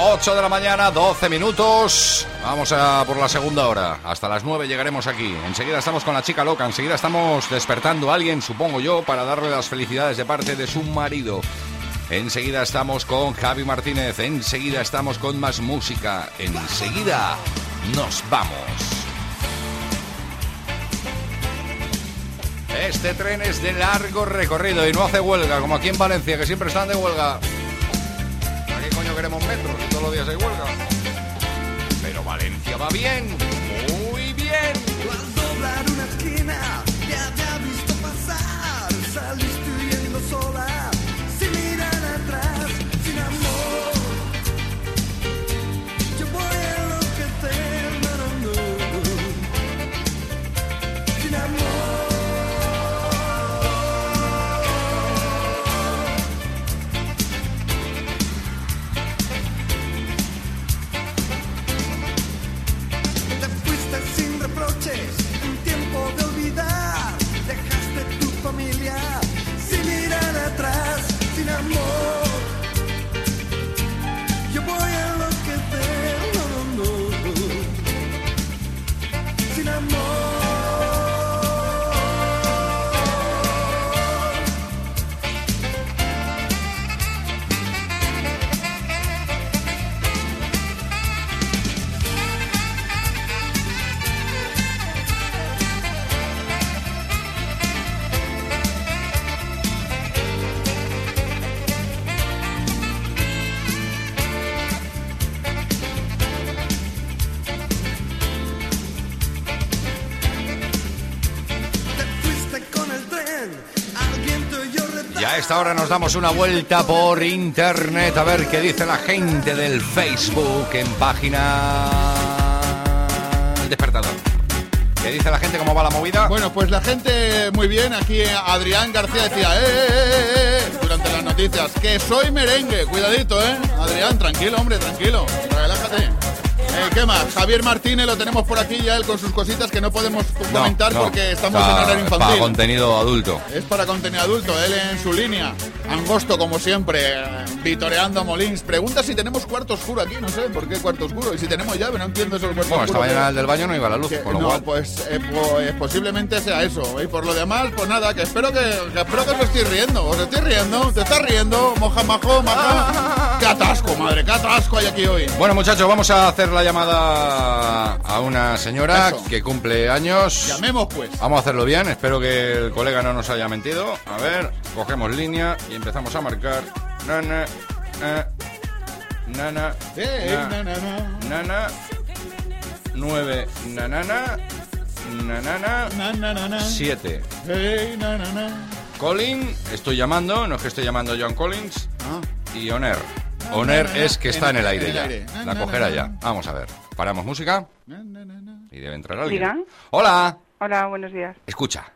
8 de la mañana, 12 minutos. Vamos a por la segunda hora. Hasta las 9 llegaremos aquí. Enseguida estamos con la chica loca. Enseguida estamos despertando a alguien, supongo yo, para darle las felicidades de parte de su marido. Enseguida estamos con Javi Martínez. Enseguida estamos con más música. Enseguida nos vamos. Este tren es de largo recorrido y no hace huelga, como aquí en Valencia, que siempre están de huelga. ¿Para qué coño queremos metros si todos los días hay huelga? Pero Valencia va bien, muy bien. Retar. Y a esta hora nos damos una vuelta por internet a ver qué dice la gente del Facebook en página El Despertador. ¿Qué dice la gente? ¿Cómo va la movida? Bueno, pues la gente muy bien. Aquí Adrián García decía, eh, eh, eh, eh, durante las noticias, que soy merengue. Cuidadito, ¿eh? Adrián, tranquilo, hombre, tranquilo. Relájate. Eh, ¿Qué más? Javier Martínez lo tenemos por aquí ya él con sus cositas que no podemos comentar no. porque estamos Para- en horario Para infantil. contenido adulto. Es para contenido adulto, él en su línea. Angosto, como siempre, eh, vitoreando a Molins. Pregunta si tenemos cuarto oscuro aquí, no sé por qué cuarto oscuro. Y si tenemos llave, no entiendo eso Bueno, esta oscuro. mañana el del baño no iba la luz, Que- con lo no, cual... pues, eh, pues, posiblemente sea eso. Y por lo demás, pues nada, que espero que, que espero que os estéis riendo. Os estoy riendo, te estás riendo, moja majo, maja. Qué atasco, madre, qué atasco hay aquí hoy. Bueno, muchachos, vamos a hacer la llamada a una señora Eso. que cumple años. Llamemos pues. Vamos a hacerlo bien, espero que el colega no nos haya mentido. A ver, cogemos línea y empezamos a marcar. Nana, eh, nana, Eh, na- na, na, na. nana, nueve, nanana, nanana, Na, na, na, na. siete. Hey, na, na, na. Colin, estoy llamando, no es que estoy llamando a John Collins. Ah. Y Oner. Oner es que está en el aire en el ya. La cogerá ya. Vamos a ver. Paramos música. Y debe entrar alguien. Hola. Hola, buenos días. Escucha.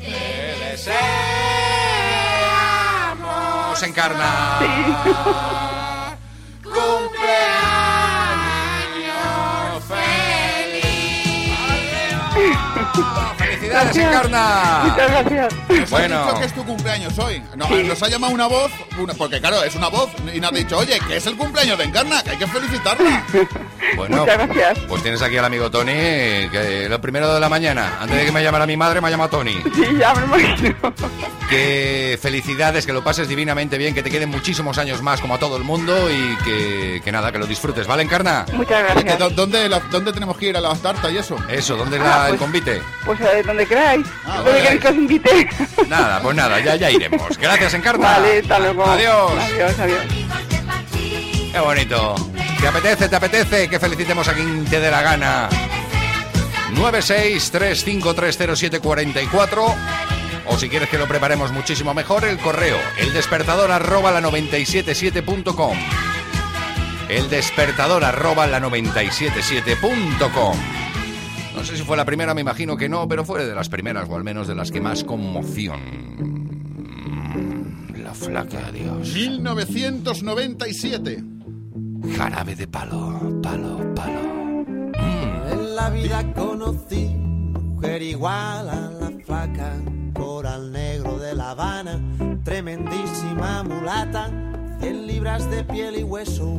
Te deseamos encarnar. Cumpleaños off. ¡Felicidades, Encarna! Muchas gracias. Bueno. has dicho que es tu cumpleaños hoy. No, Nos ha llamado una voz, una- porque claro, es una voz, y nos ha dicho, oye, que es el cumpleaños de Encarna, que hay que felicitarla. Bueno, Muchas gracias. pues tienes aquí al amigo Tony, que lo primero de la mañana, antes de que me llamara mi madre, me ha llamado Tony. Sí, ya me imagino. Que felicidades, que lo pases divinamente bien, que te queden muchísimos años más como a todo el mundo y que, que nada, que lo disfrutes, ¿vale, Encarna? Muchas gracias. ¿dónde, la- ¿Dónde tenemos que ir a la tarta y eso? Eso, ¿dónde Ah, la- el pues- convite? Pues eh, queráis. Ah, vale. que os invite. Nada, pues nada, ya, ya iremos. Gracias, Encarna. Vale, hasta luego. Adiós. Adiós, adiós. Qué bonito. ¿Te apetece, te apetece que felicitemos a quien te dé la gana? 963530744 o si quieres que lo preparemos muchísimo mejor, el correo, el despertador arroba la 977.com. El despertador arroba la 977.com. No sé si fue la primera, me imagino que no, pero fue de las primeras, o al menos de las que más conmoción. La flaca, Dios. 1997. Jarabe de palo, palo, palo. En la vida conocí mujer igual a la flaca, coral negro de La Habana, tremendísima mulata, 100 libras de piel y hueso,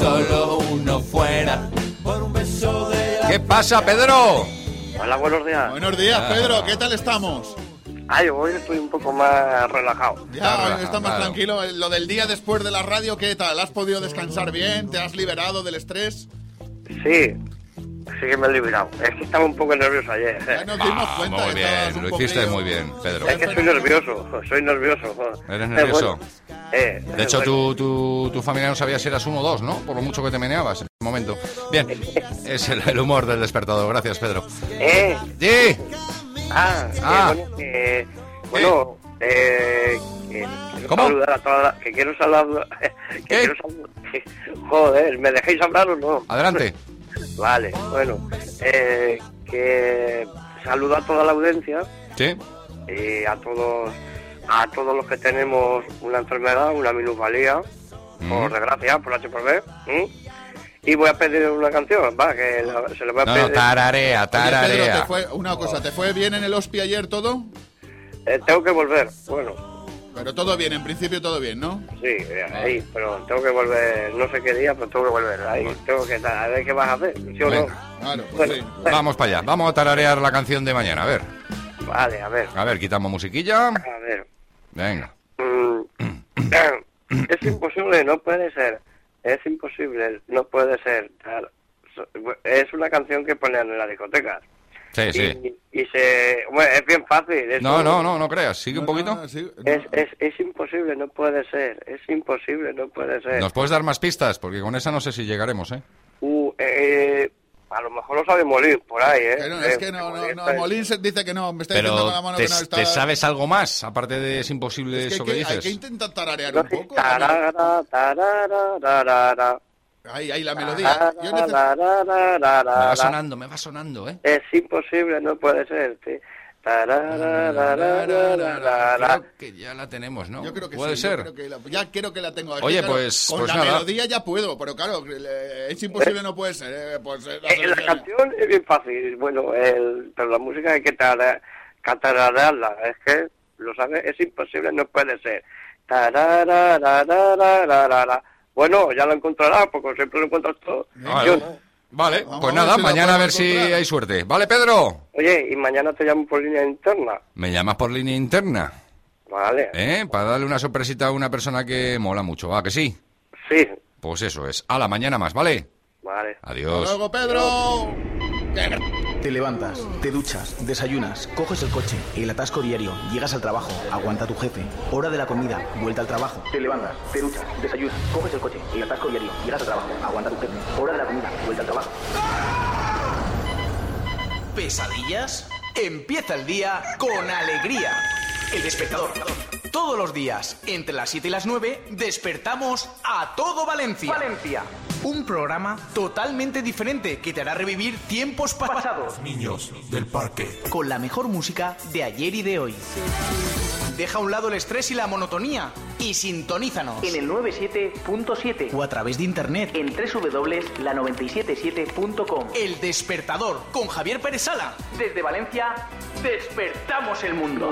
solo uno fuera. Por un beso de la ¿Qué pasa, Pedro? Hola, buenos días. Buenos días, Pedro. ¿Qué tal estamos? Ay, hoy estoy un poco más relajado. Ya, hoy está más tranquilo. Lo del día después de la radio, ¿qué tal? ¿Has podido descansar bien? ¿Te has liberado del estrés? Sí, sí que me he liberado. Es que estaba un poco nervioso ayer. Ah, muy bien, lo hiciste muy bien, Pedro. Es que soy nervioso, soy nervioso. joder. ¿Eres Eh, nervioso? bueno, eh, De hecho, eh, tu, tu, tu familia no sabía si eras uno o dos, ¿no? Por lo mucho que te meneabas en ese momento. Bien, es el, el humor del despertador. Gracias, Pedro. Eh. Sí. Ah, eh, Ah. bueno, que, bueno, eh, que quiero ¿Cómo? saludar a toda la- que quiero saludar, que quiero saludar, joder, ¿me dejéis hablar o no? Adelante. Vale, bueno, eh, que saludo a toda la audiencia Sí. y a todos, a todos los que tenemos una enfermedad, una minusvalía, por desgracia, por H por B, ¿m? y voy a pedir una canción, va, que la- se le voy a No, pedir. no, tararea, Oye, Pedro, ¿te tararea. fue, una cosa, ¿te fue bien en el hospi ayer todo? Eh, tengo que volver, bueno. Pero todo bien, en principio todo bien, ¿no? Sí, eh, ahí, pero tengo que volver, no sé qué día, pero tengo que volver. Ahí tengo que a ver qué vas a hacer, ¿sí o no? Claro, Bueno, Vamos para allá. Vamos a tararear la canción de mañana. A ver. Vale, a ver, A ver, quitamos musiquilla. a ver. Venga. Mm, es imposible, no puede ser. Es imposible, no puede ser. Es una canción que ponen en la discoteca. Sí, sí. Y, y se... Bueno, es bien fácil. es No, un- no, no, no creas. Sigue un poquito. Es, es, es imposible, no puede ser. Es imposible, no puede ser. ¿Nos puedes dar más pistas? Porque con esa no sé si llegaremos, ¿eh? Uh, eh, a lo mejor lo sabe morir por ahí, ¿eh? Que no, es Eh, que no, no, porque no, está- Molín se dice que no, me está diciendo con la Pero, mano ¿te, que no está... te sabes algo más? Aparte de es imposible Es eso que, que hay que- hay dices. que intentar tararear No un poco. tarara, tarara, tarara. Ahí, ahí, la melodía. Yo necesito- Tarara, Me va sonando, me va sonando, ¿eh? Es imposible, no puede ser. sí. Creo que ya la tenemos, ¿no? Yo creo que Puede sí, ser. creo que la- ya creo que la tengo aquí. Oye, claro, pues- Con pues la nada. melodía ya puedo, pero claro, es imposible, no puede ser. eh, pues, eh, la Eh, canción es bien fácil, bueno, el, pero la música hay que catararearla, es que, lo sabes, es imposible, no puede ser. Tararararararara. Bueno, ya lo encontrarás, porque siempre lo encuentras todo. Vale, Yo no. Vale, Vamos pues nada, mañana a ver si hay suerte. ¿Vale, Pedro? Oye, y mañana te llamo por línea interna, Me llamas por línea interna, ¿vale? ¿eh? Para darle una sorpresita a una persona que mola mucho, ¿va? ¿Que sí? Sí, Pues eso es. A la mañana más, ¿vale? vale. Adiós. Hasta luego, Pedro. Te levantas, te duchas, desayunas, coges el coche, el atasco diario, llegas al trabajo, aguanta tu jefe, hora de la comida, vuelta al trabajo. Te levantas, te duchas, desayunas, coges el coche, el atasco diario, llegas al trabajo, aguanta tu jefe, hora de la comida, vuelta al trabajo. ¿Pesadillas? Empieza el día con alegría. El despertador. Todos los días, entre las 7 y las 9, despertamos a todo Valencia. Valencia. Un programa totalmente diferente que te hará revivir tiempos pa- pasados. Niños del parque. Con la mejor música de ayer y de hoy. Deja a un lado el estrés y la monotonía y sintonízanos en el 97.7 o a través de internet en www.la977.com. El despertador con Javier Pérez Sala. Desde Valencia, despertamos el mundo.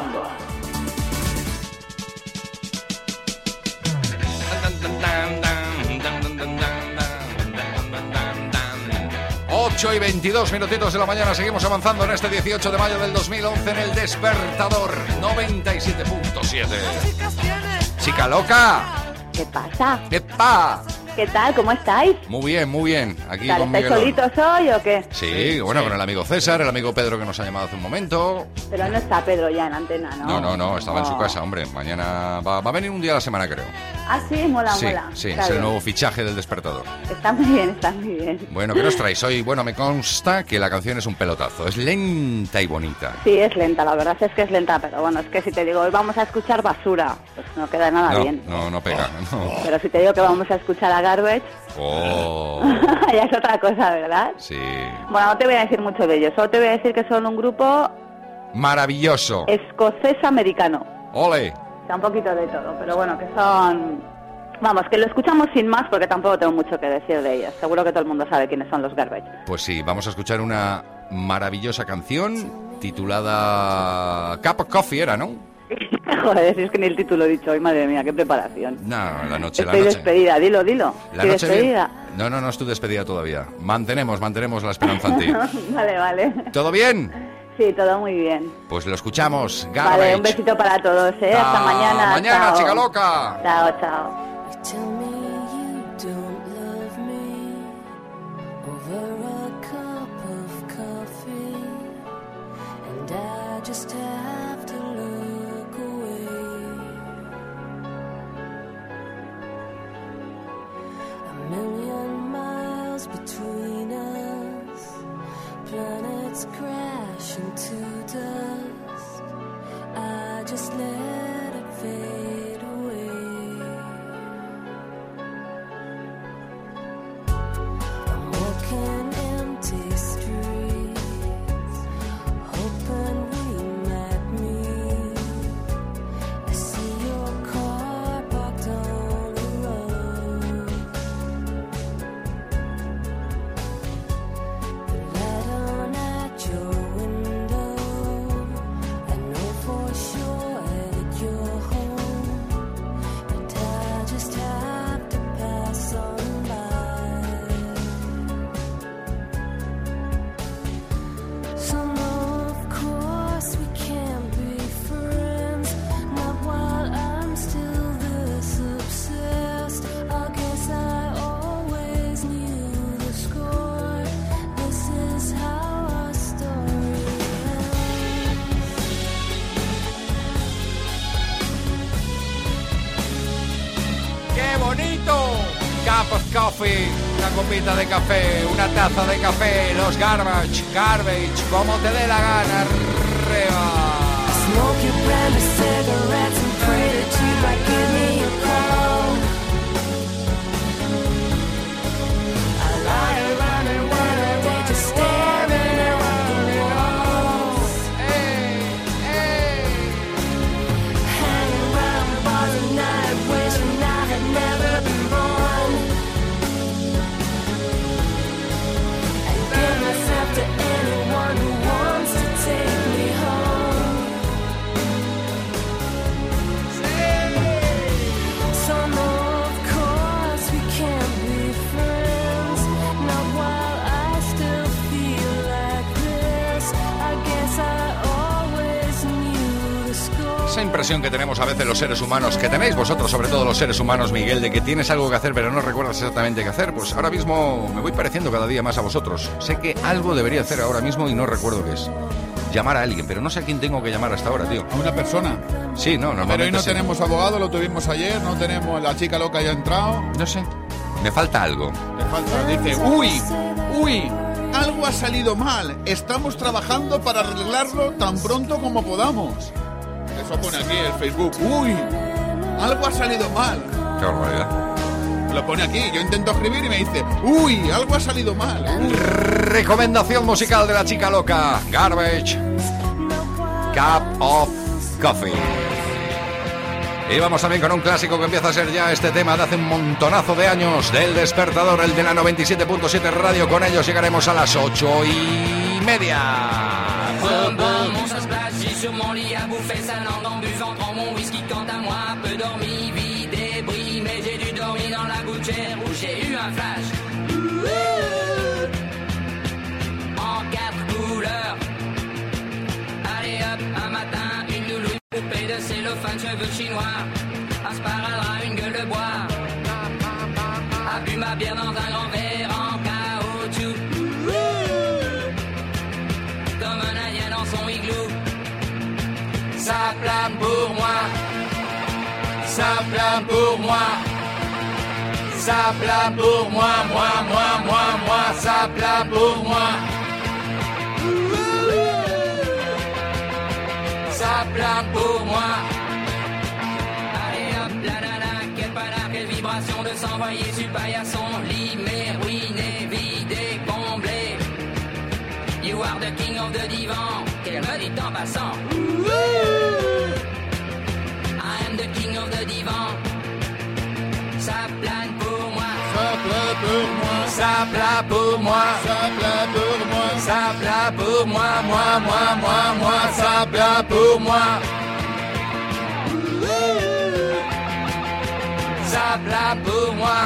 8 y 22 minutitos de la mañana, seguimos avanzando en este 18 de mayo del 2011 en el Despertador. 97.7. Chica loca, ¿Qué pasa? ¿Qué tal? ¿Cómo estáis? Muy bien, muy bien. Aquí con ¿Estáis Miguelón. solitos hoy o qué? Sí, bueno, con el amigo César, el amigo Pedro que nos ha llamado hace un momento. Pero no está Pedro ya en antena, ¿no? No, no, no, estaba en su Oh. casa, hombre. Mañana va, va a venir un día a la semana, creo. Ah, sí, mola, sí, mola. sí, Está es el bien. nuevo fichaje del despertador. Está muy bien, está muy bien. Bueno, ¿qué nos traéis hoy? Bueno, me consta que la canción es un pelotazo. Es lenta y bonita. Sí, es lenta, la verdad es que es lenta, pero bueno, es que si te digo hoy vamos a escuchar basura, pues no queda nada No, bien. no, no pega. No. Pero si te digo que vamos a escuchar a Garbage, Oh, ya es otra cosa, ¿verdad? sí. Bueno, no te voy a decir mucho de ellos, solo te voy a decir que son un grupo Maravilloso. escocés-americano. Ole. Sea, un poquito de todo, pero bueno, que son... Vamos, que lo escuchamos sin más porque tampoco tengo mucho que decir de ellos. Seguro que todo el mundo sabe quiénes son los Garbage. Pues sí, vamos a escuchar una maravillosa canción titulada Cup of Coffee, era, ¿no? Joder, si es que ni el título he dicho hoy, madre mía, qué preparación. No, la noche, la Estoy noche. despedida, dilo, dilo. La noche bien. despedida. No, no, no es tu despedida todavía. Mantenemos, mantenemos la esperanza en ti. vale, vale. ¿Todo bien? Sí, todo muy bien. Pues lo escuchamos. Vale, Garbage. un besito para todos, ¿eh? Hasta Hasta mañana. mañana, chao. chica loca. Chao, chao. Tell me million miles between us, planets crash into dust. I just let it fade copita de café, una taza de café, los garbage, garbage, como te dé la gana, arriba. Impresión que tenemos a veces los seres humanos, que tenéis vosotros, sobre todo los seres humanos, Miguel, de que tienes algo que hacer pero no recuerdas exactamente qué hacer, pues ahora mismo me voy pareciendo cada día más a vosotros. Sé que algo debería hacer ahora mismo y no recuerdo qué es. Llamar a alguien, pero no sé a quién tengo que llamar hasta ahora, tío. ¿A una persona? Sí, no, normalmente Pero hoy no sí. tenemos abogado, lo tuvimos ayer, no tenemos la chica loca ya ha entrado. No sé. Me falta algo. Le falta, dice, uy, uy, algo ha salido mal. Estamos trabajando para arreglarlo tan pronto como podamos. Eso pone aquí el Facebook. Uy, algo ha salido mal. Qué barbaridad. Lo pone aquí, yo intento escribir y me dice, uy, algo ha salido mal. Uy. Recomendación musical de la chica loca. Garbage. Cup of Coffee. Y vamos también con un clásico que empieza a ser ya este tema de hace un montonazo de años del despertador, el de la 97.7 radio. Con ellos llegaremos a las ocho y media. Sur mon lit à bouffer sa langue en buvant mon whisky. Quant à moi, peu dormi, vie débris, mais j'ai dû dormir dans la gouttière où j'ai eu un flash. En quatre couleurs. Allez hop, un matin, une loulou, une poupée de cellophane, cheveux chinois. Un sparadrap, une gueule de bois. A bu ma bière dans un grand verre moi. Ça plane pour moi. Ça plane pour moi, moi, moi, moi, moi. Ça plane pour moi. Ça plane pour moi. Allez hop, la la la, quelle panard, quelle vibration de s'envoyer sur paillasson. Limé, ruiné, vidé, comblé. You are the king of the divan. Qu'elle dit en passant. Ça plane pour moi. Ça plane pour moi. Ça plane pour moi. Ça plane pour moi. Ça plane pour moi, moi, moi, moi, moi. Ça plane pour moi. Ça plane pour moi.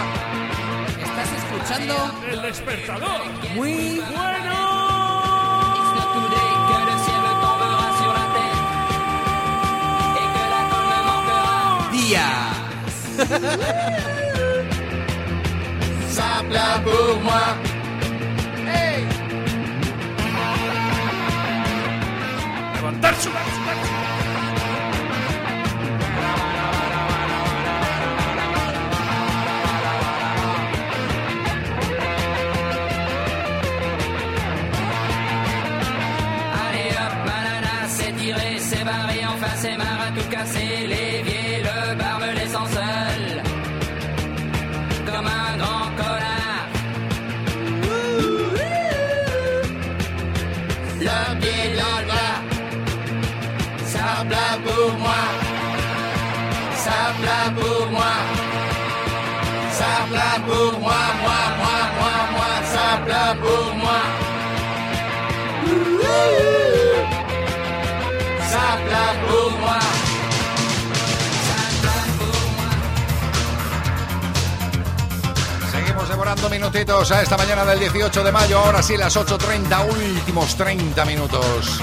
Estás escuchando? El despertador. muy bueno. It's plane pour moi. Hey. Levantar, sudar, sudar. Minutitos a esta mañana del 18 de mayo. Ahora sí, las 8.30, últimos 30 minutos.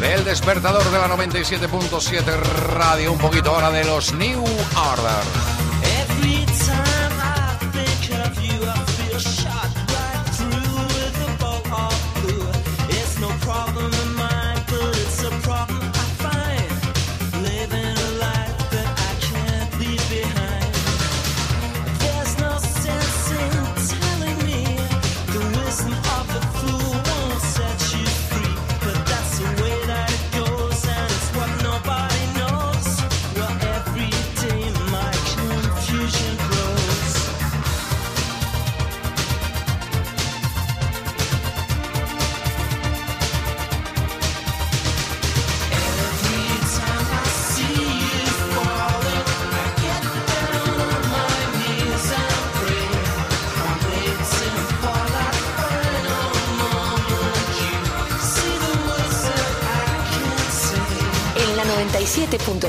Del despertador de la 97.7 radio. Un poquito ahora de los New Order.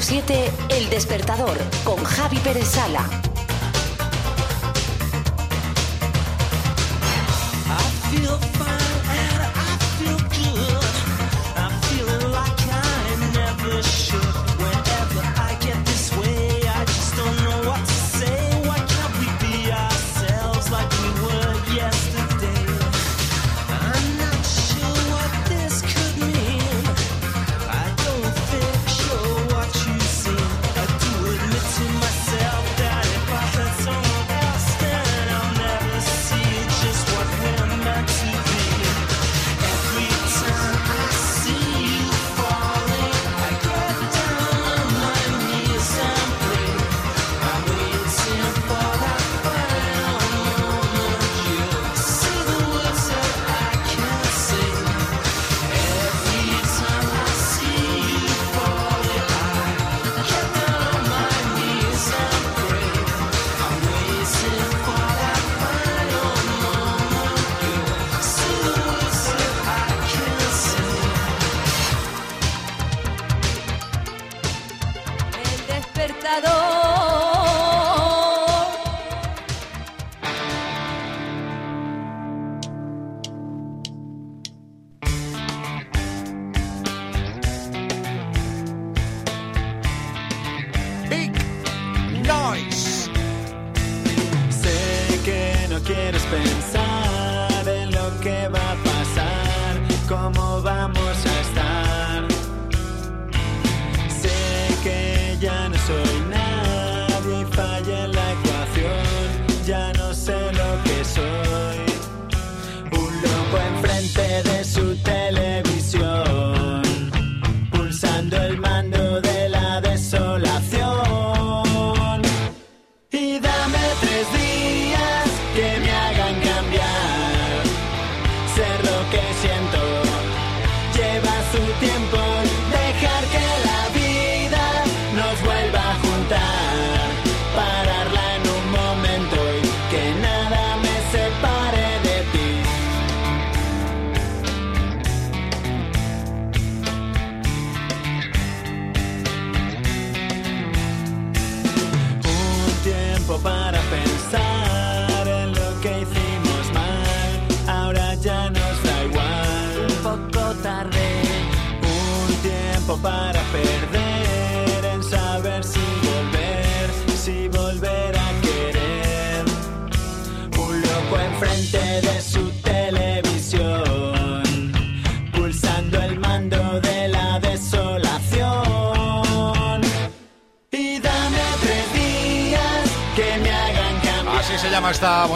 97.7 El Despertador con Javi Pérez Sala.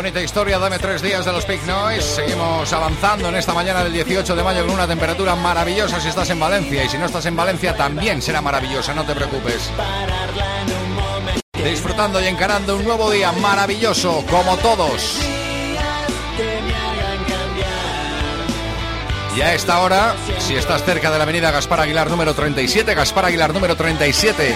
Bonita historia. Dame tres días de los Pink Noise. Seguimos avanzando en esta mañana del 18 de mayo con una temperatura maravillosa si estás en Valencia. Y si no estás en Valencia también será maravillosa, no te preocupes. Disfrutando y encarando un nuevo día maravilloso, como todos. Y a esta hora, si estás cerca de la avenida Gaspar Aguilar número 37, Gaspar Aguilar número 37,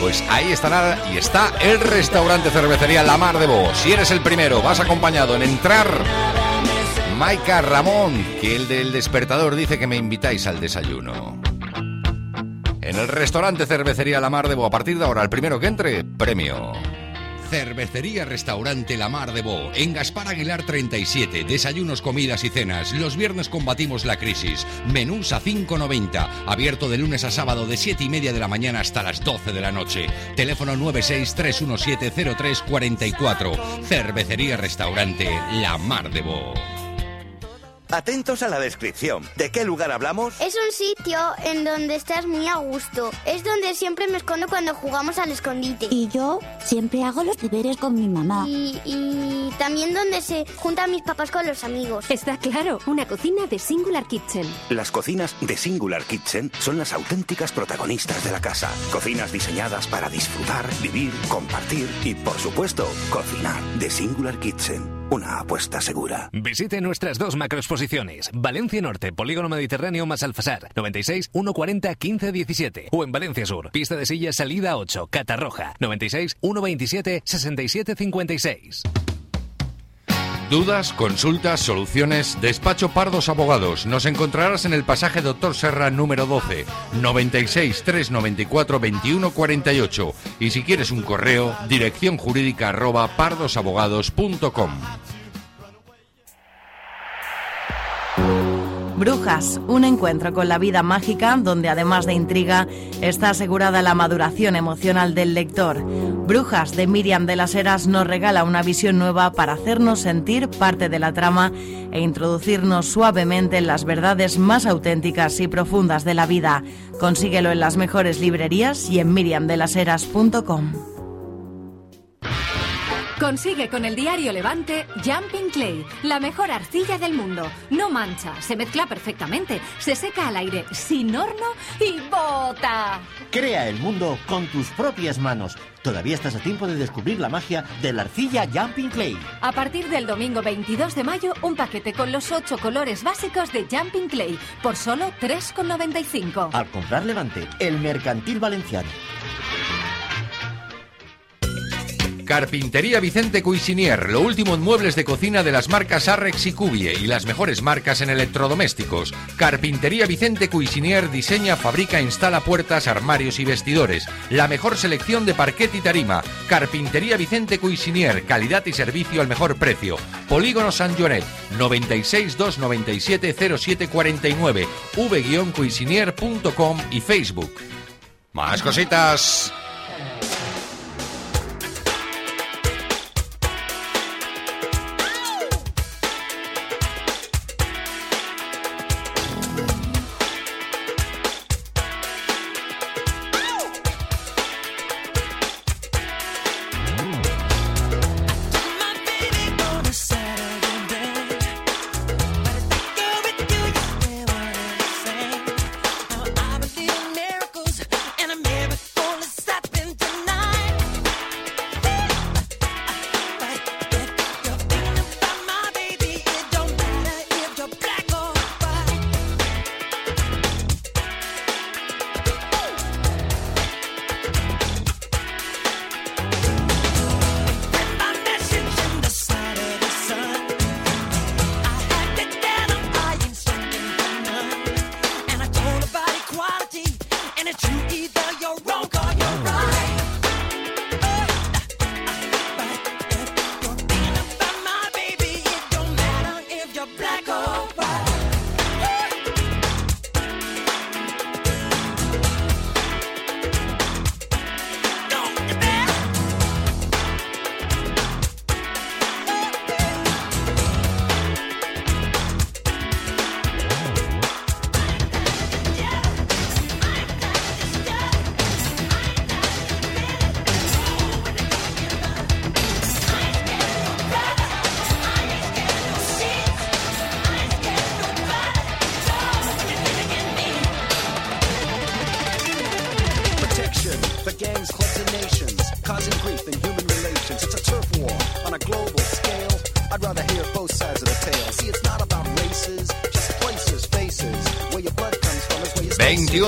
pues ahí estará y está el restaurante cervecería La Mar de Bo. Si eres el primero, vas acompañado en entrar. Maika Ramón, que el del despertador dice que me invitáis al desayuno. En el restaurante cervecería La Mar de Bo, a partir de ahora, el primero que entre, premio. Cervecería Restaurante La Mar de Bo, en Gaspar Aguilar 37. Desayunos, comidas y cenas. Los viernes combatimos la crisis. Menús a 5.90. Abierto de lunes a sábado de 7 y media de la mañana hasta las 12 de la noche. Teléfono 963170344. Cervecería Restaurante La Mar de Bo. Atentos a la descripción. ¿De qué lugar hablamos? Es un sitio en donde estás muy a gusto. Es donde siempre me escondo cuando jugamos al escondite. Y yo siempre hago los deberes con mi mamá. Y, y también donde se juntan mis papás con los amigos. Está claro, una cocina de Singular Kitchen. Las cocinas de Singular Kitchen son las auténticas protagonistas de la casa. Cocinas diseñadas para disfrutar, vivir, compartir y, por supuesto, cocinar. De Singular Kitchen. Una apuesta segura. Visite nuestras dos macroexposiciones. Valencia Norte, Polígono Mediterráneo más Alfasar, 96 140 15 17. O en Valencia Sur, pista de silla salida 8, Catarroja, 96 127 67 56. Dudas, consultas, soluciones, Despacho Pardos Abogados. Nos encontrarás en el pasaje Doctor Serra número 12, 96 394 21 48. Y si quieres un correo, dirección jurídica arroba pardosabogados.com. Brujas, un encuentro con la vida mágica donde además de intriga está asegurada la maduración emocional del lector. Brujas de Miriam de las Heras nos regala una visión nueva para hacernos sentir parte de la trama e introducirnos suavemente en las verdades más auténticas y profundas de la vida. Consíguelo en las mejores librerías y en miriamdelaseras.com. Consigue con el diario Levante Jumping Clay, la mejor arcilla del mundo. No mancha, se mezcla perfectamente, se seca al aire, sin horno y bota. Crea el mundo con tus propias manos. Todavía estás a tiempo de descubrir la magia de la arcilla Jumping Clay. A partir del domingo 22 de mayo, un paquete con los ocho colores básicos de Jumping Clay por solo 3,95. Al comprar Levante, el mercantil valenciano. Carpintería Vicente Cuisinier, lo último en muebles de cocina de las marcas Arrex y Cubie y las mejores marcas en electrodomésticos. Carpintería Vicente Cuisinier diseña, fabrica, instala puertas, armarios y vestidores. La mejor selección de parquet y tarima. Carpintería Vicente Cuisinier, calidad y servicio al mejor precio. Polígono San Joanet, 96 297 0749, v-cuisinier.com y Facebook. Más cositas.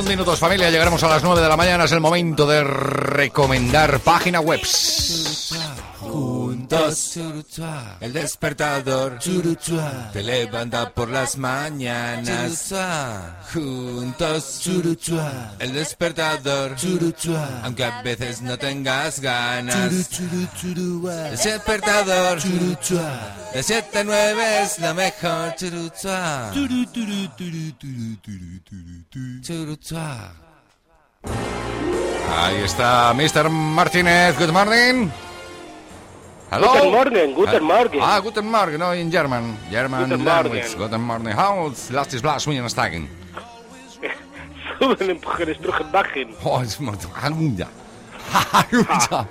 minutos familia, llegaremos a las 9 de la mañana, es el momento de recomendar página webs. El despertador. Te levanta por las mañanas. Juntos, el despertador, aunque a veces no tengas ganas. El despertador, de 7 a 9 es lo mejor. Ahí está Mr. Martínez, good morning. Hello? Guten Morgen, guten Morgen. Ah, guten Morgen, no, in German. German Guten language. Morgen. Guten Morgen. How last is last week steigen? Suben en Bruggenbachen. Oh, es muy Haluja.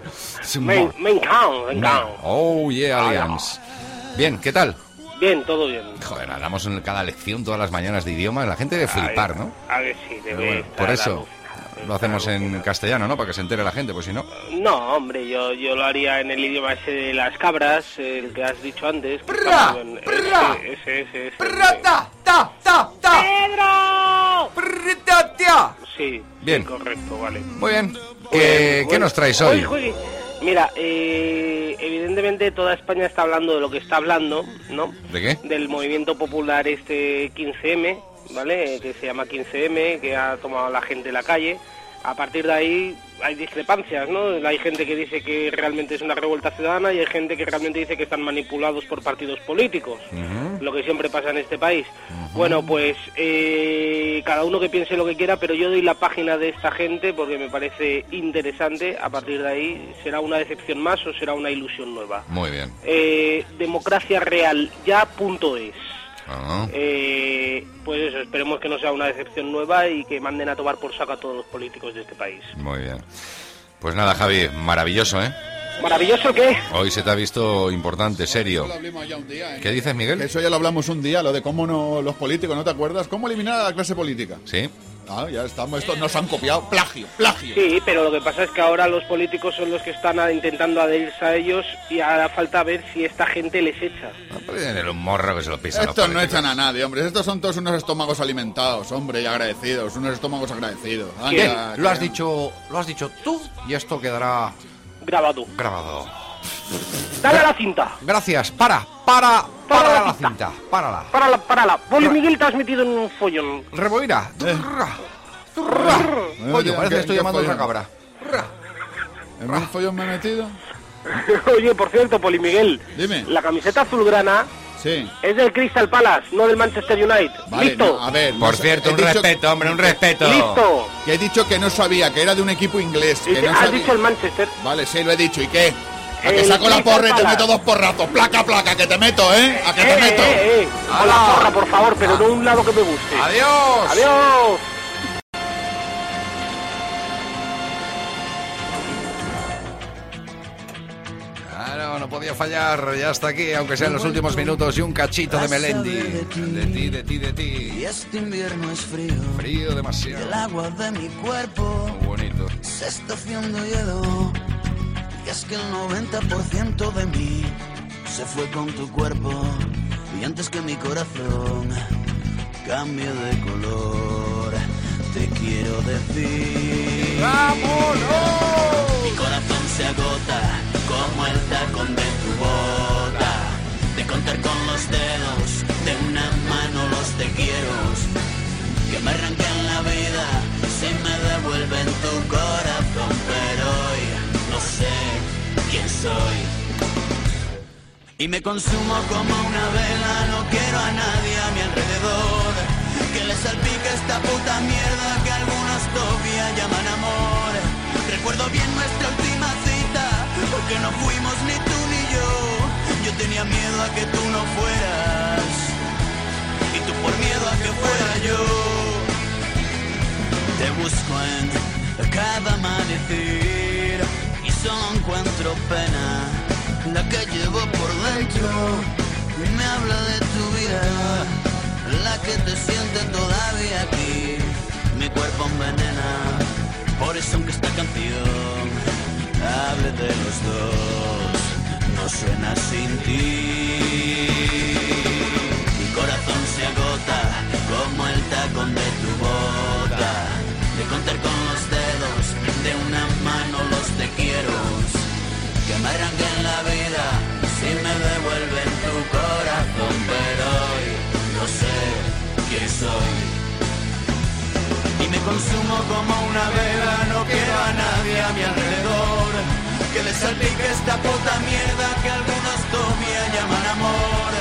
Mein, mein Kaun, mein Kaun. Oh, yeah, Alliance. Bien, ¿qué tal? Bien, todo bien. Joder, hablamos en cada lección todas las mañanas de idiomas. La gente debe flipar, ¿no? A ver si Pero debe bueno, por eso. Lo hacemos en castellano, ¿no? Para que se entere la gente, pues si no. No, hombre, yo, yo lo haría en el idioma ese de las cabras, el que has dicho antes. Prra, está muy bien. prra. Ese, ese, ese. ta, ta, ta, ta. ¡Pedro! Sí, Bien. sí, correcto, vale. Muy bien. ¿Qué, ¿qué nos traes hoy? Mira, eh, evidentemente toda España está hablando de lo que está hablando, ¿no? ¿De qué? Del movimiento popular este 15M, ¿vale? Que se llama 15M, que ha tomado la gente la calle. A partir de ahí hay discrepancias, ¿no? Hay gente que dice que realmente es una revuelta ciudadana y hay gente que realmente dice que están manipulados por partidos políticos, lo que siempre pasa en este país. Bueno, pues eh, cada uno que piense lo que quiera, pero yo doy la página de esta gente porque me parece interesante. A partir de ahí, ¿será una decepción más o será una ilusión nueva? Muy bien. Eh, democracia real ya punto es. Ah, Eh, pues eso, esperemos que no sea una decepción nueva y que manden a tomar por saco a todos los políticos de este país. muy bien. Pues nada, Javi, maravilloso, ¿eh? ¿Maravilloso qué? Hoy se te ha visto importante, serio. ¿Qué dices, Miguel? Eso ya lo hablamos un día, lo de cómo no los políticos, ¿no te acuerdas? ¿Cómo eliminar a la clase política? Sí. Ah, ya estamos, estos nos han copiado. Plagio, plagio. Sí, pero lo que pasa es que ahora los políticos son los que están intentando adherirse a ellos y hará falta ver si esta gente les echa. En un morro que se lo pisan Estos no echan a nadie, hombre. Estos son todos unos estómagos alimentados, hombre, y agradecidos. Unos estómagos agradecidos. Anda, lo has dicho, lo has dicho tú y esto quedará Grabado. grabado. Dale a la cinta. Gracias. Para, para, Para para la la cinta. Párala. Párala, párala. Poli Miguel te has metido en un follón. Rebobina. Eh, Oye, parece que ¿qué- estoy llamando a otra cabra. ¿En un follón me he metido? Oye, por cierto, Poli Miguel. Dime. La camiseta azulgrana Sí. es del Crystal Palace, no del Manchester United. Vale, Listo. no, a ver. Por no cierto, un dicho- respeto, hombre, un respeto. Listo. Que he dicho que no sabía, que era de un equipo inglés. Que no has sabía. dicho el Manchester. Vale, sí, lo he dicho. ¿Y qué? A que saco la porra y te meto dos porrazos. Placa, placa, que te meto, ¿eh? A que te Eh, meto. eh, eh. Con la porra, por favor, pero no un lado que me guste. Adiós. Adiós. Claro, no podía fallar. Ya está aquí, aunque sean los últimos minutos y un cachito de Melendi. De ti, de ti, de ti. Y este invierno es frío. Frío demasiado. El agua de mi cuerpo Muy bonito. se está haciendo hielo. Es que el 90% de mí se fue con tu cuerpo. Y antes que mi corazón cambie de color, te quiero decir. ¡Vámonos! Mi corazón se agota como el tacón de tu bota. De contar con los dedos Y me consumo como una vela, no quiero a nadie a mi alrededor. Que le salpique esta puta mierda que algunos todavía llaman amor. Recuerdo bien nuestra última cita, porque no fuimos ni tú ni yo. Yo tenía miedo a que tú no fueras, y tú por miedo a que fuera yo. Te busco en cada amanecer y solo encuentro pena la que llevo Me habla de tu vida, la que te siente todavía aquí. Mi cuerpo envenena, por eso aunque esta canción hable de los dos, no suena sin ti. Mi corazón se agota como el tacón de tu bota. De contar con los dedos de una mano los te quiero. Que me arranquen consumo como una vela, no quiero a nadie a mi alrededor. Que le salpique esta puta mierda que algunos todavía llaman amor.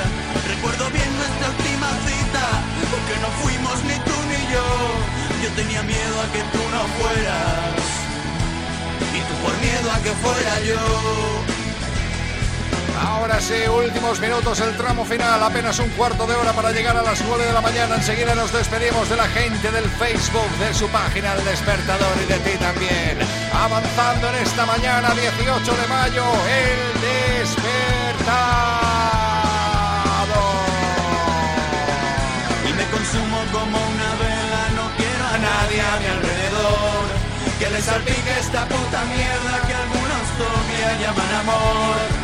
Recuerdo bien nuestra última cita, porque no fuimos ni tú ni yo. Yo tenía miedo a que tú no fueras, y tú por miedo a que fuera yo. Ahora sí, últimos minutos, el tramo final, apenas un cuarto de hora para llegar a las 9 de la mañana. Enseguida nos despedimos de la gente del Facebook, de su página El Despertador y de ti también. Avanzando en esta mañana, 18 de mayo, El Despertador. Y me consumo como una vela, no quiero a nadie a mi alrededor. Que le salpique esta puta mierda que algunos todavía llaman amor.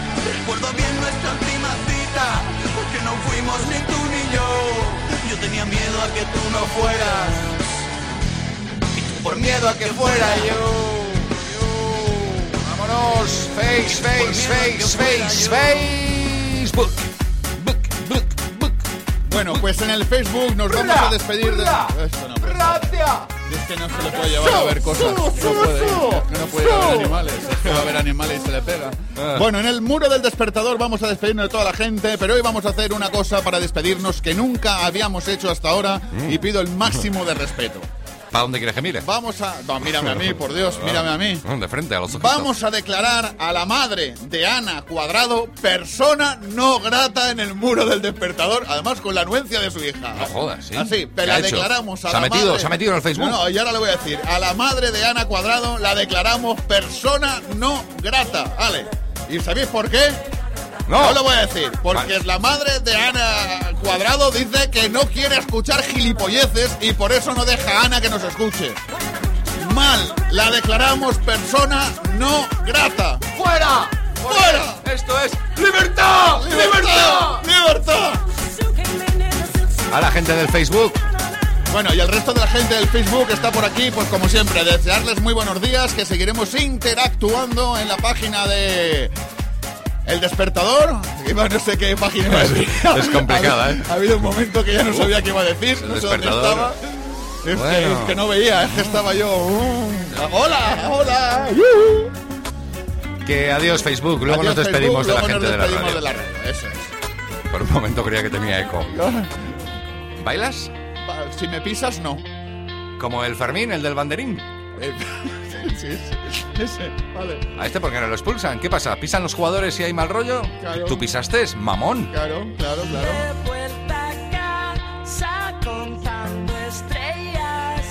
Recuerdo bien nuestra última cita, porque no fuimos ni tú ni yo. Yo tenía miedo a que tú no fueras, y tú por miedo a que fuera yo. Vámonos, face, face, face, face, Facebook. Bueno, pues en el Facebook nos vamos a despedir de. Esto no puede Es que no se le puede llevar a ver cosas. No puede, no puede animales. Es que va a ver animales y se le pega. Bueno, en el muro del despertador vamos a despedirnos de toda la gente, pero hoy vamos a hacer una cosa para despedirnos que nunca habíamos hecho hasta ahora y pido el máximo de respeto. ¿Para dónde quieres que mire? Vamos a. No, mírame a mí, por Dios, mírame a mí. De frente a los ojos. Vamos a declarar a la madre de Ana Cuadrado persona no grata en el muro del despertador, además con la anuencia de su hija. No jodas, ¿sí? Así, ¿Qué pero la declaramos a ¿Se ha la metido- madre- se ha metido en el Facebook? No, no, y ahora le voy a decir. A la madre de Ana Cuadrado la declaramos persona no grata. Vale. ¿Y sabéis por qué? No. lo voy a decir. Porque la madre de Ana Cuadrado dice que no quiere escuchar gilipolleces y por eso no deja a Ana que nos escuche. Mal. La declaramos persona no grata. ¡Fuera! ¡Fuera! ¡Esto es libertad! ¡Libertad! ¡Libertad! A la gente del Facebook. Bueno, y el resto de la gente del Facebook está por aquí, pues como siempre, desearles muy buenos días, que seguiremos interactuando en la página de El Despertador. Iba, no sé qué página decir. Es complicada, ¿eh? Ha habido un momento que ya no sabía qué iba a decir, El no sé dónde estaba. Es, que, es no veía, es que estaba yo. uh, hola, hola. yuhu. Que adiós Facebook, luego Adiós, nos despedimos Facebook, de la gente de la radio. de la radio, Eso es. Por un momento creía que tenía eco. ¿Bailas? Si me pisas, no. Como el Fermín, el del banderín. Sí, sí, ese, vale. ¿A este por qué no lo expulsan? ¿Qué pasa? ¿Pisan los jugadores y hay mal rollo? Claro. ¿Tú pisaste? ¡Mamón! Claro, claro, claro. De vuelta a casa contando estrellas.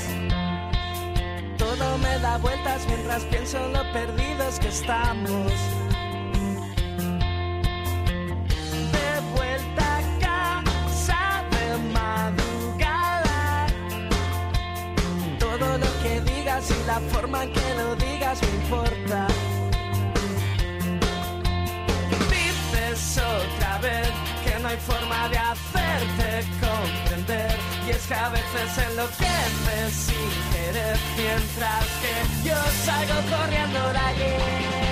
Todo me da vueltas mientras pienso en lo perdidos que estamos. Digas y la forma en que lo digas me importa. Dices otra vez que no hay forma de hacerte comprender. Y es que a veces enloqueces sin querer, mientras que yo salgo corriendo de allí.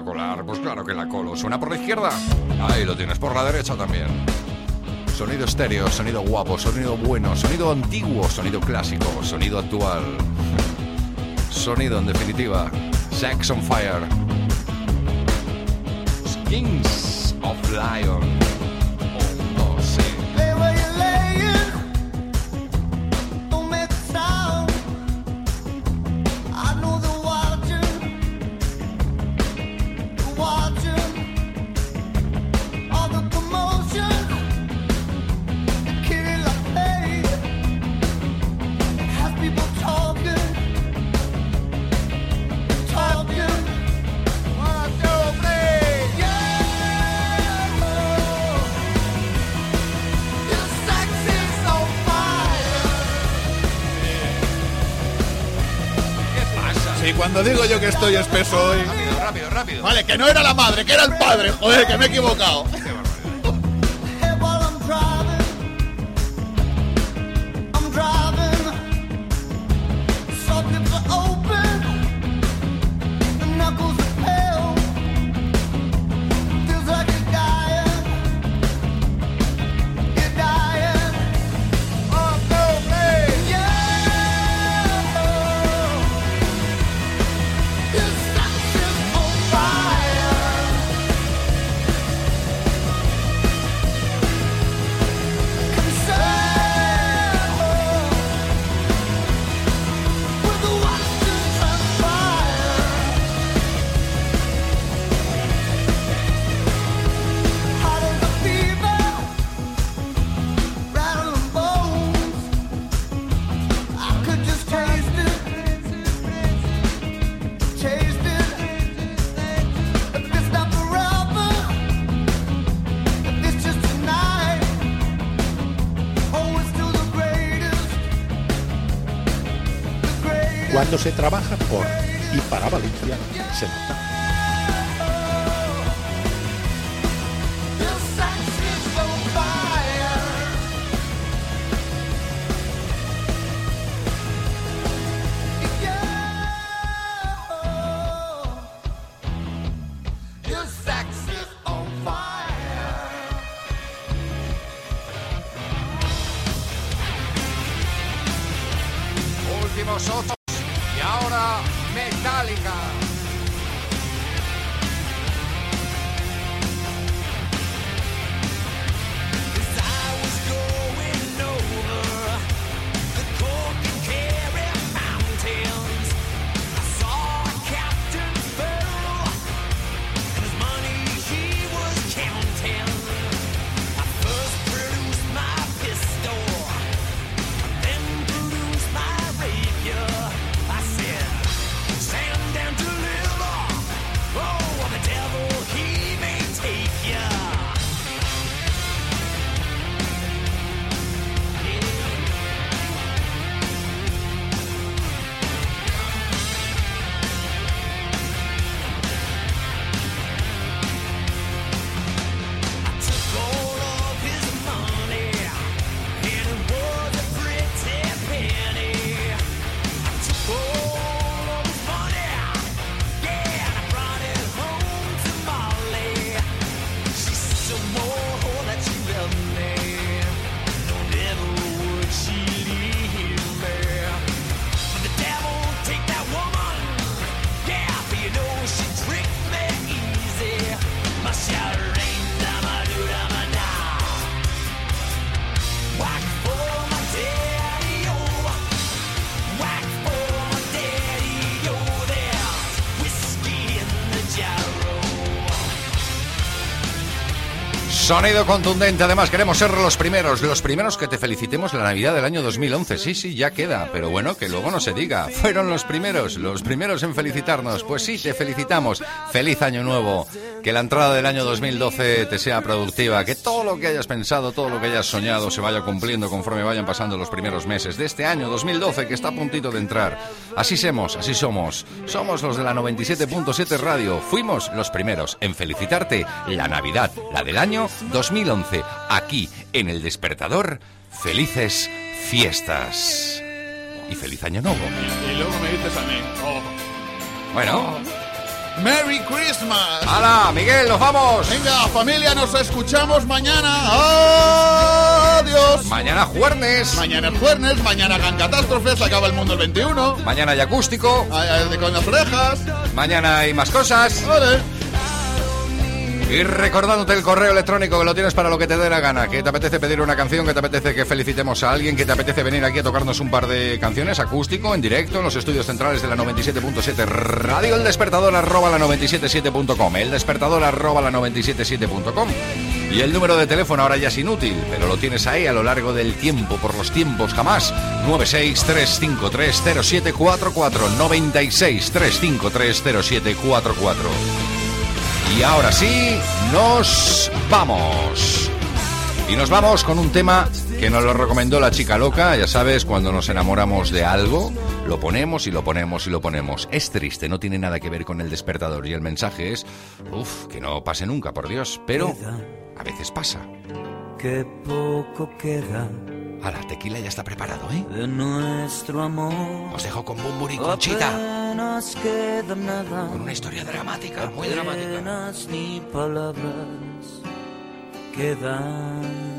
Colar. Pues claro que la colo. ¿Suena por la izquierda? Ahí lo tienes, por la derecha también. Sonido estéreo, sonido guapo, sonido bueno, sonido antiguo, sonido clásico, sonido actual. Sonido en definitiva. Sex on Fire. Kings of Lion. Cuando digo yo que estoy espeso hoy. Rápido, rápido, rápido. Vale, que no era la madre, que era el padre. Joder, que me he equivocado. Cuando se trabaja por y para Valencia, se nota. Sonido contundente, además queremos ser los primeros, los primeros que te felicitemos la Navidad del año 2011. Sí, sí, ya queda, pero bueno, que luego no se diga. Fueron los primeros, los primeros en felicitarnos. Pues sí, te felicitamos. Feliz año nuevo. Que la entrada del año 2012 te sea productiva, que todo lo que hayas pensado, todo lo que hayas soñado se vaya cumpliendo conforme vayan pasando los primeros meses de este año 2012 que está a puntito de entrar. Así somos, así somos. Somos los de la 97.7 Radio. Fuimos los primeros en felicitarte la Navidad, la del año 2011, aquí en el despertador. Felices fiestas. Y feliz año nuevo. Y luego me dices a mí. Oh. Bueno. ¡Merry Christmas! ¡Hala, Miguel, nos vamos! Venga, familia, nos escuchamos mañana. ¡Adiós! Mañana jueves. Mañana es jueves, mañana gran catástrofe, se acaba el mundo el 21. Mañana hay acústico. De con las orejas. Mañana hay más cosas. Vale. Y recordándote el correo electrónico que lo tienes para lo que te dé la gana, que te apetece pedir una canción, que te apetece que felicitemos a alguien, que te apetece venir aquí a tocarnos un par de canciones acústico, en directo, en los estudios centrales de la 97.7 Radio El Despertador arroba la 977.com, el despertador arroba la 977.com. Y el número de teléfono ahora ya es inútil, pero lo tienes ahí a lo largo del tiempo, por los tiempos jamás. 963530744, 963530744. Y ahora sí, nos vamos. Y nos vamos con un tema que nos lo recomendó la chica loca. Ya sabes, cuando nos enamoramos de algo, lo ponemos y lo ponemos y lo ponemos. Es triste, no tiene nada que ver con el despertador. Y el mensaje es, uff, que no pase nunca, por Dios. Pero a veces pasa. Que poco queda A la tequila ya está preparado, ¿eh? de nuestro amor. Os dejo con Bumburi y Conchita. Apenas queda nada. Con una historia dramática, muy dramática. Apenas ni palabras quedan.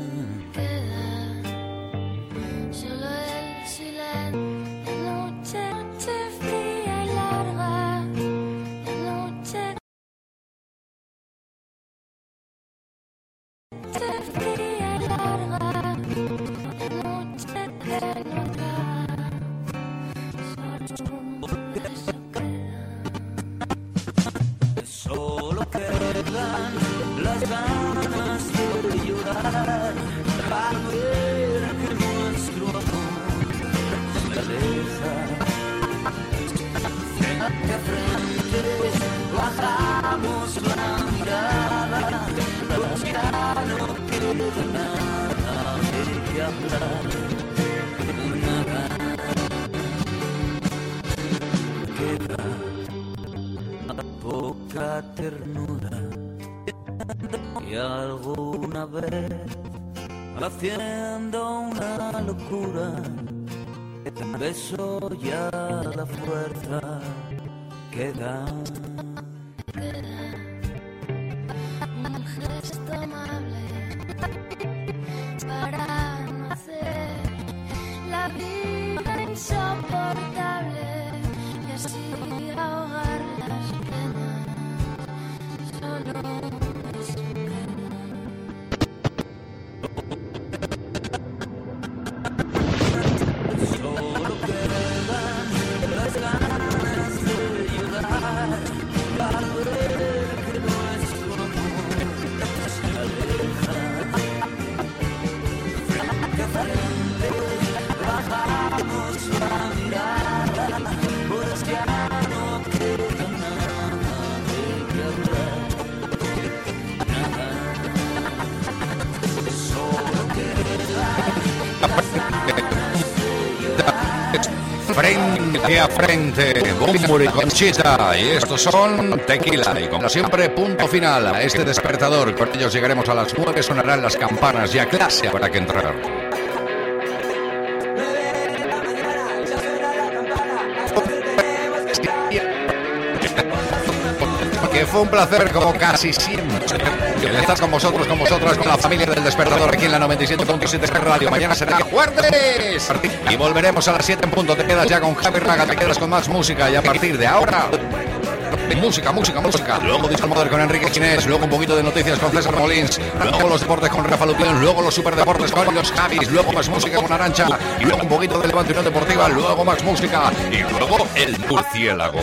Ternura y alguna vez haciendo una locura un beso ya la fuerza que da un gesto amable para la vida insoportable y así ahogar las penas. Solo Frente a frente, Bumburi y Conchita. Y estos son Tequila. Y como siempre, punto final a este despertador. Con ellos llegaremos a las 9, sonarán las campanas y a clase habrá que entrar. Fue un placer como casi siempre. Estar con vosotros, con vosotras, con la familia del despertador aquí en la 97.7 Radio. Mañana será jueves. Y volveremos a las 7 en punto. Te quedas ya con Javi Raga, te quedas con más música. Y a partir de ahora, música, música, música. Luego Disco con Enrique Ginés. Luego un poquito de noticias con César Molins. Luego los deportes con Rafa Lupión. Luego los superdeportes con los Javis. Luego más música con Arancha. Y luego un poquito de Levante Unión Deportiva. Luego más música. Y luego el murciélago.